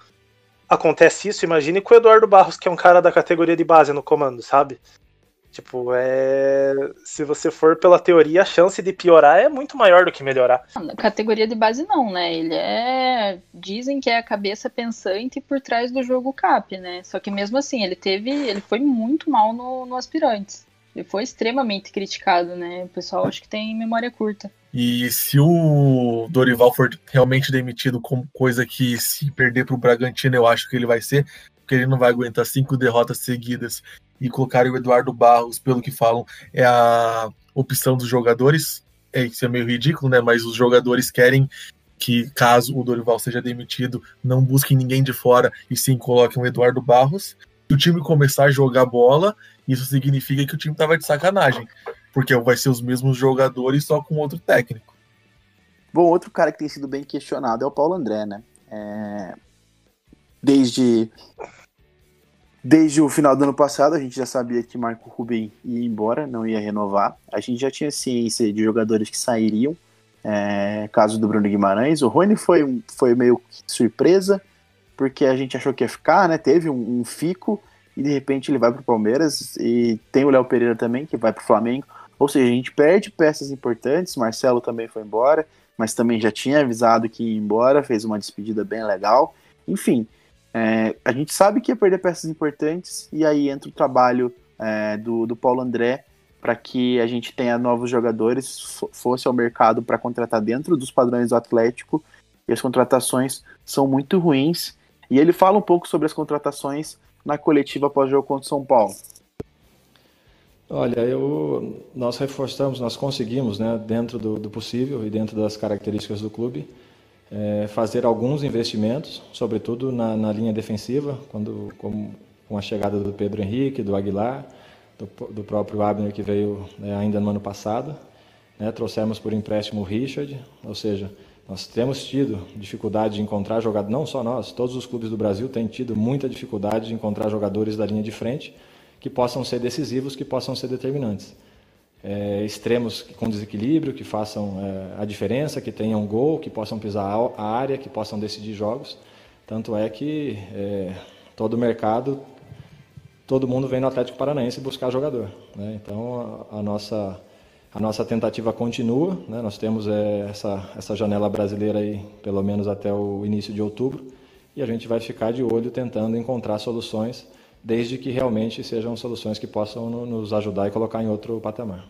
acontece isso, imagine com o Eduardo Barros, que é um cara da categoria de base no comando, sabe? Tipo, é. Se você for pela teoria, a chance de piorar é muito maior do que melhorar. Na categoria de base, não, né? Ele é. Dizem que é a cabeça pensante por trás do jogo CAP, né? Só que mesmo assim, ele teve. Ele foi muito mal no, no Aspirantes. Ele foi extremamente criticado, né? O pessoal acho que tem memória curta. E se o Dorival for realmente demitido como coisa que se perder para o Bragantino, eu acho que ele vai ser, porque ele não vai aguentar cinco derrotas seguidas e colocar o Eduardo Barros, pelo que falam, é a opção dos jogadores. É, isso é meio ridículo, né? Mas os jogadores querem que, caso o Dorival seja demitido, não busquem ninguém de fora e sim coloquem o Eduardo Barros. Se o time começar a jogar bola, isso significa que o time estava de sacanagem, porque vai ser os mesmos jogadores, só com outro técnico. Bom, outro cara que tem sido bem questionado é o Paulo André, né? É... Desde Desde o final do ano passado, a gente já sabia que Marco Rubem ia embora, não ia renovar. A gente já tinha ciência de jogadores que sairiam. É, caso do Bruno Guimarães. O Rony foi, foi meio surpresa, porque a gente achou que ia ficar, né? Teve um, um fico e de repente ele vai para o Palmeiras. E tem o Léo Pereira também, que vai para o Flamengo. Ou seja, a gente perde peças importantes. Marcelo também foi embora, mas também já tinha avisado que ia embora, fez uma despedida bem legal. Enfim, é, a gente sabe que ia perder peças importantes, e aí entra o trabalho é, do, do Paulo André para que a gente tenha novos jogadores, fosse ao mercado para contratar dentro dos padrões do Atlético, e as contratações são muito ruins. E ele fala um pouco sobre as contratações na coletiva pós-jogo contra o São Paulo. Olha, eu, nós reforçamos, nós conseguimos, né, dentro do, do possível e dentro das características do clube, é, fazer alguns investimentos, sobretudo na, na linha defensiva, quando, com, a chegada do Pedro Henrique, do Aguilar, do, do próprio Abner que veio é, ainda no ano passado. Né, trouxemos por empréstimo o Richard, ou seja, nós temos tido dificuldade de encontrar jogadores, não só nós, todos os clubes do Brasil têm tido muita dificuldade de encontrar jogadores da linha de frente que possam ser decisivos, que possam ser determinantes é, extremos com desequilíbrio, que façam é, a diferença, que tenham gol, que possam pisar a área, que possam decidir jogos. Tanto é que é, todo o mercado, todo mundo vem no Atlético Paranaense buscar jogador. Né? Então a, a, nossa a nossa tentativa continua. Né? Nós temos é, essa essa janela brasileira aí pelo menos até o início de outubro e a gente vai ficar de olho tentando encontrar soluções desde que realmente sejam soluções que possam nos ajudar e colocar em outro patamar.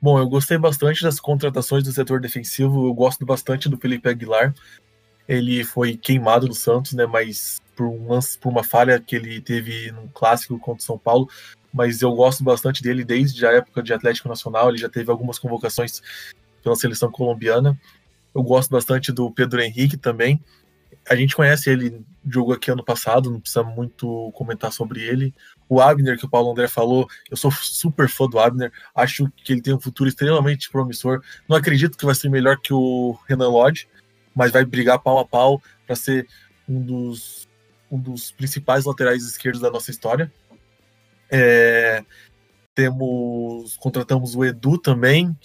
Bom, eu gostei bastante das contratações do setor defensivo, eu gosto bastante do Felipe Aguilar. ele foi queimado no Santos, né? Mas por, um, por uma falha que ele teve no clássico contra o São Paulo. Mas eu gosto bastante dele desde a época de Atlético Nacional. Ele já teve algumas convocações pela seleção colombiana. Eu gosto bastante do Pedro Henrique também. A gente conhece ele, jogou aqui ano passado, não precisa muito comentar sobre ele. O Abner, que o Paulo André falou, eu sou super fã do Abner, acho que ele tem um futuro extremamente promissor. Não acredito que vai ser melhor que o Renan Lodge, mas vai brigar pau a pau para ser um dos, um dos principais laterais esquerdos da nossa história. É, temos contratamos o Edu também,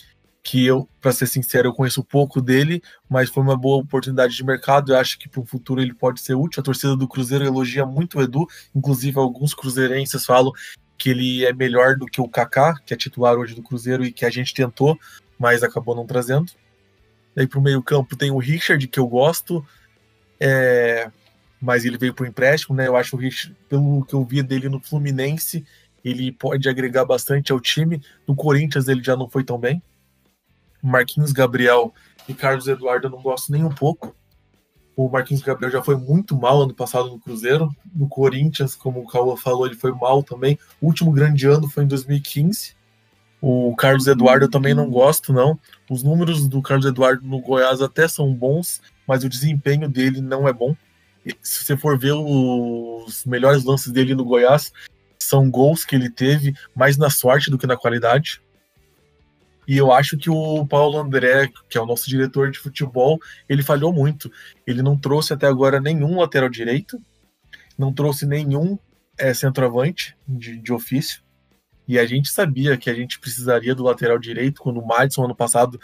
que eu, para ser sincero, eu conheço pouco dele, mas foi uma boa oportunidade de mercado. Eu acho que para o futuro ele pode ser útil. A torcida do Cruzeiro elogia muito o Edu, inclusive alguns cruzeirenses falam que ele é melhor do que o Kaká, que é titular hoje do Cruzeiro e que a gente tentou, mas acabou não trazendo. Daí para o meio-campo tem o Richard, que eu gosto, é... mas ele veio por empréstimo, né? Eu acho o Richard, pelo que eu vi dele no Fluminense, ele pode agregar bastante ao time. No Corinthians ele já não foi tão bem. Marquinhos Gabriel e Carlos Eduardo eu não gosto nem um pouco. O Marquinhos Gabriel já foi muito mal ano passado no Cruzeiro. No Corinthians, como o Cauã falou, ele foi mal também. O último grande ano foi em 2015. O Carlos Eduardo eu também não gosto, não. Os números do Carlos Eduardo no Goiás até são bons, mas o desempenho dele não é bom. Se você for ver os melhores lances dele no Goiás, são gols que ele teve mais na sorte do que na qualidade. E eu acho que o Paulo André, que é o nosso diretor de futebol, ele falhou muito. Ele não trouxe até agora nenhum lateral direito, não trouxe nenhum é, centroavante de, de ofício. E a gente sabia que a gente precisaria do lateral direito quando o Madison ano passado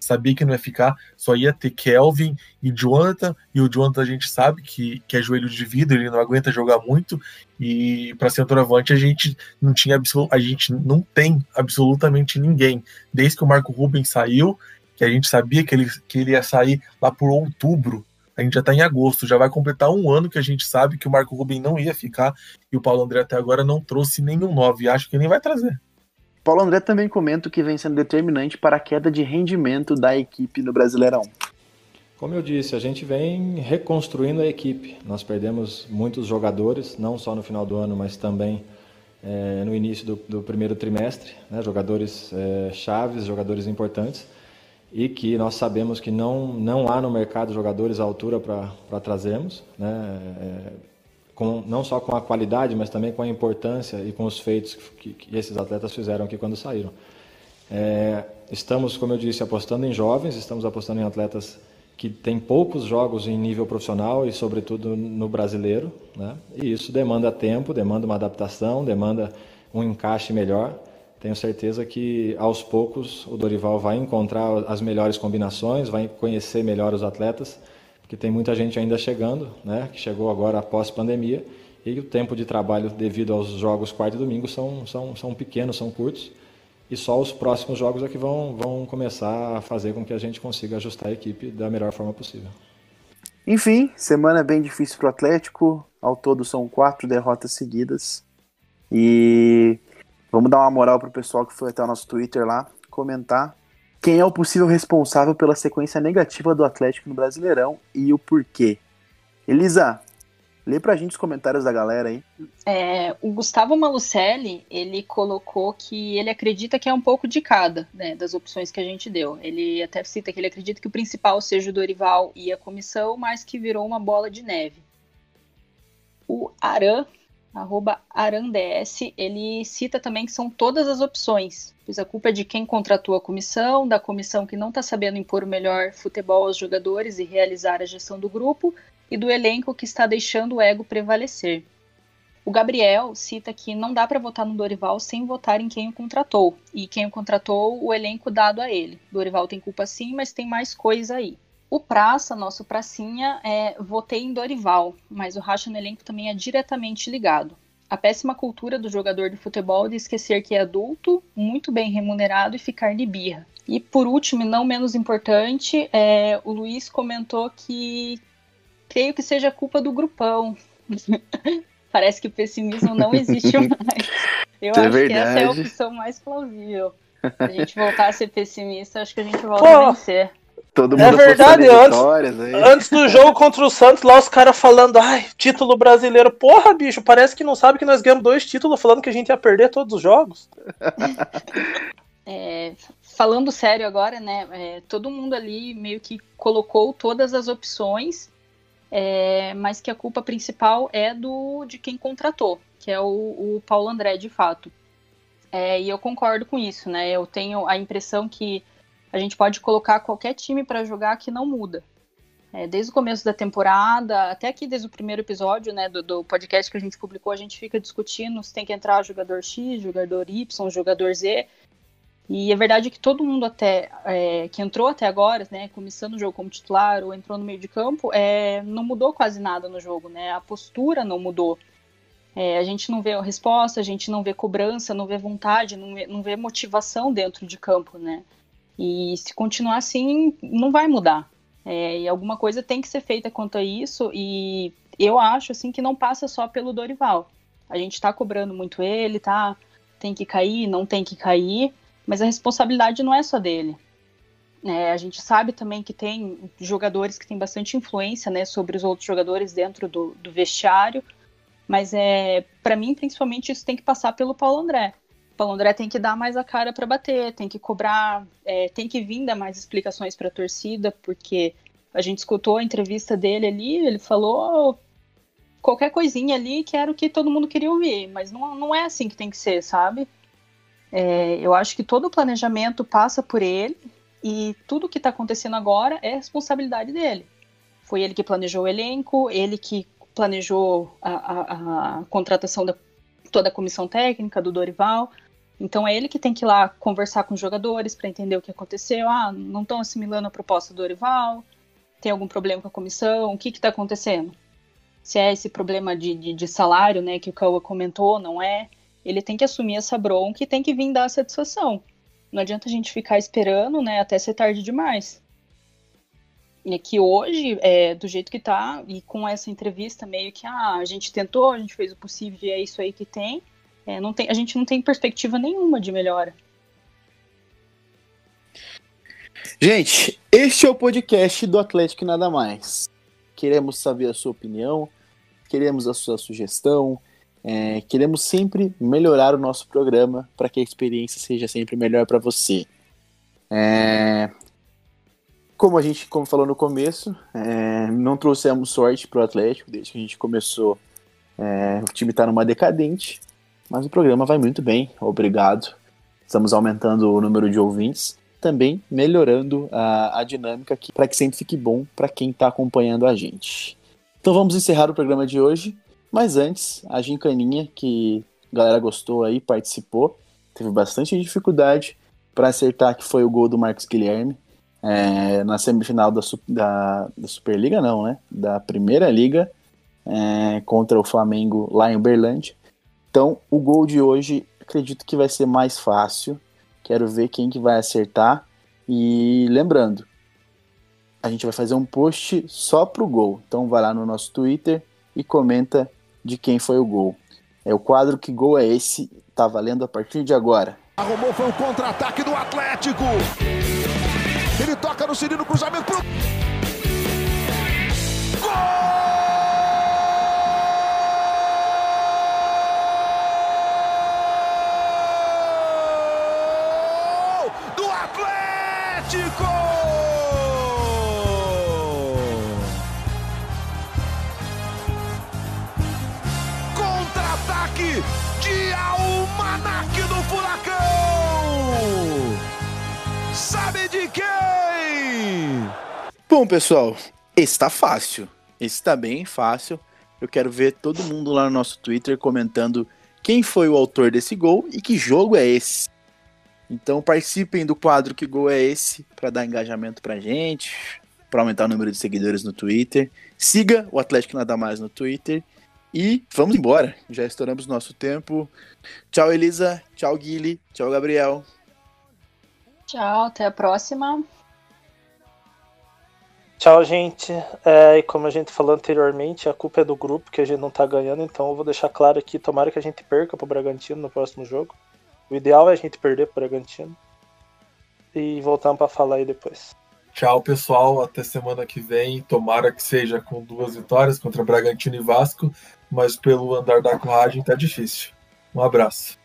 sabia que não ia ficar, só ia ter Kelvin e Jonathan, e o Jonathan a gente sabe que, que é joelho de vidro, ele não aguenta jogar muito, e para centroavante a gente não tinha a gente não tem absolutamente ninguém. Desde que o Marco Rubens saiu, que a gente sabia que ele, que ele ia sair lá por outubro, a gente já está em agosto, já vai completar um ano que a gente sabe que o Marco Rubens não ia ficar, e o Paulo André até agora não trouxe nenhum 9, acho que nem vai trazer. Paulo André também comenta que vem sendo determinante para a queda de rendimento da equipe no Brasileirão. Como eu disse, a gente vem reconstruindo a equipe. Nós perdemos muitos jogadores, não só no final do ano, mas também é, no início do, do, primeiro trimestre, né? jogadores é, chaves, jogadores importantes, e que nós sabemos que não, não há no mercado jogadores à altura para trazermos. Né? É, com, não só com a qualidade, mas também com a importância e com os feitos que, que esses atletas fizeram aqui quando saíram. É, estamos, como eu disse, apostando em jovens, estamos apostando em atletas que têm poucos jogos em nível profissional e, sobretudo, no brasileiro. Né? E isso demanda tempo, demanda uma adaptação, demanda um encaixe melhor. Tenho certeza que, aos poucos, o Dorival vai encontrar as melhores combinações, vai conhecer melhor os atletas que tem muita gente ainda chegando, né, que chegou agora após pandemia, e o tempo de trabalho devido aos jogos quarto e domingo são, são, são pequenos, são curtos, e só os próximos jogos é que vão, vão começar a fazer com que a gente consiga ajustar a equipe da melhor forma possível. Enfim, semana bem difícil para o Atlético, ao todo são quatro derrotas seguidas, e vamos dar uma moral para o pessoal que foi até o nosso Twitter lá, comentar quem é o possível responsável pela sequência negativa do Atlético no Brasileirão e o porquê? Elisa, lê pra gente os comentários da galera aí. É, o Gustavo Malucelli, ele colocou que ele acredita que é um pouco de cada, né, das opções que a gente deu. Ele até cita que ele acredita que o principal seja o Dorival e a comissão, mas que virou uma bola de neve. O Aran arroba arands, ele cita também que são todas as opções, pois a culpa é de quem contratou a comissão, da comissão que não está sabendo impor o melhor futebol aos jogadores e realizar a gestão do grupo, e do elenco que está deixando o ego prevalecer. O Gabriel cita que não dá para votar no Dorival sem votar em quem o contratou, e quem o contratou, o elenco dado a ele. Dorival tem culpa sim, mas tem mais coisa aí. O Praça, nosso Pracinha, é, votei em Dorival, mas o racha no elenco também é diretamente ligado. A péssima cultura do jogador de futebol de esquecer que é adulto, muito bem remunerado e ficar de birra. E por último, e não menos importante, é, o Luiz comentou que creio que seja culpa do grupão. Parece que o pessimismo não existe mais. Eu é acho verdade. que essa é a opção mais plausível. Se a gente voltar a ser pessimista, acho que a gente volta Pô, a vencer. Todo É mundo verdade, apostando em antes, aí. antes do jogo contra o Santos, lá os caras falando, ai, título brasileiro. Porra, bicho, parece que não sabe que nós ganhamos dois títulos falando que a gente ia perder todos os jogos. É, falando sério agora, né? é, todo mundo ali meio que colocou todas as opções, é, mas que a culpa principal é do de quem contratou, que é o, o Paulo André, de fato. É, e eu concordo com isso, né? Eu tenho a impressão que a gente pode colocar qualquer time para jogar que não muda. É, desde o começo da temporada, até aqui desde o primeiro episódio né, do, do podcast que a gente publicou, a gente fica discutindo se tem que entrar jogador X, jogador Y, jogador Z. E a verdade é que todo mundo até é, que entrou até agora, né, começando o jogo como titular ou entrou no meio de campo, é, não mudou quase nada no jogo, né? A postura não mudou. É, a gente não vê a resposta, a gente não vê cobrança, não vê vontade, não vê, não vê motivação dentro de campo, né? E se continuar assim, não vai mudar. É, e alguma coisa tem que ser feita quanto a isso. E eu acho assim que não passa só pelo Dorival. A gente está cobrando muito ele, tá? Tem que cair, não tem que cair mas a responsabilidade não é só dele. É, a gente sabe também que tem jogadores que têm bastante influência né, sobre os outros jogadores dentro do, do vestiário, mas é para mim, principalmente, isso tem que passar pelo Paulo André. Paulo André tem que dar mais a cara para bater, tem que cobrar, é, tem que vir dar mais explicações para a torcida, porque a gente escutou a entrevista dele ali, ele falou qualquer coisinha ali que era o que todo mundo queria ouvir, mas não, não é assim que tem que ser, sabe? É, eu acho que todo o planejamento passa por ele e tudo que está acontecendo agora é responsabilidade dele. Foi ele que planejou o elenco, ele que planejou a, a, a contratação da toda a comissão técnica do Dorival. Então é ele que tem que ir lá conversar com os jogadores para entender o que aconteceu. Ah, não estão assimilando a proposta do Dorival? Tem algum problema com a comissão? O que está acontecendo? Se é esse problema de, de, de salário, né, que o Cauã comentou, não é? ele tem que assumir essa bronca e tem que vir dar a satisfação. Não adianta a gente ficar esperando, né, até ser tarde demais. E que hoje, é, do jeito que tá, e com essa entrevista meio que, ah, a gente tentou, a gente fez o possível e é isso aí que tem, é, não tem a gente não tem perspectiva nenhuma de melhora. Gente, este é o podcast do Atlético Nada Mais. Queremos saber a sua opinião, queremos a sua sugestão, é, queremos sempre melhorar o nosso programa para que a experiência seja sempre melhor para você. É, como a gente como falou no começo, é, não trouxemos sorte para o Atlético desde que a gente começou. É, o time está numa decadente, mas o programa vai muito bem, obrigado. Estamos aumentando o número de ouvintes, também melhorando a, a dinâmica para que sempre fique bom para quem está acompanhando a gente. Então vamos encerrar o programa de hoje. Mas antes, a gincaninha que a galera gostou aí, participou, teve bastante dificuldade para acertar que foi o gol do Marcos Guilherme é, na semifinal da, da, da, Superliga, não, né? Da Primeira Liga é, contra o Flamengo lá em Uberlândia. Então, o gol de hoje acredito que vai ser mais fácil. Quero ver quem que vai acertar. E lembrando, a gente vai fazer um post só pro gol. Então vai lá no nosso Twitter e comenta de quem foi o gol. É o quadro Que Gol é Esse? Tá valendo a partir de agora. Arrumou, foi o contra-ataque do Atlético. Ele toca no Cirino, cruzamento pro... Bom, pessoal, está fácil. Está bem fácil. Eu quero ver todo mundo lá no nosso Twitter comentando quem foi o autor desse gol e que jogo é esse. Então participem do quadro Que Gol é Esse para dar engajamento pra gente, para aumentar o número de seguidores no Twitter. Siga o Atlético Nada Mais no Twitter e vamos embora. Já estouramos nosso tempo. Tchau, Elisa. Tchau, Guile. Tchau, Gabriel. Tchau, até a próxima. Tchau, gente. É, e como a gente falou anteriormente, a culpa é do grupo, que a gente não tá ganhando, então eu vou deixar claro aqui, tomara que a gente perca pro Bragantino no próximo jogo. O ideal é a gente perder pro Bragantino. E voltamos para falar aí depois. Tchau, pessoal. Até semana que vem. Tomara que seja com duas vitórias contra Bragantino e Vasco, mas pelo andar da coragem tá difícil. Um abraço.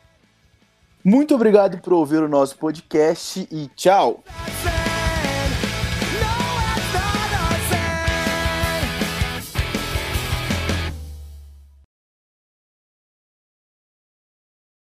Muito obrigado por ouvir o nosso podcast e tchau.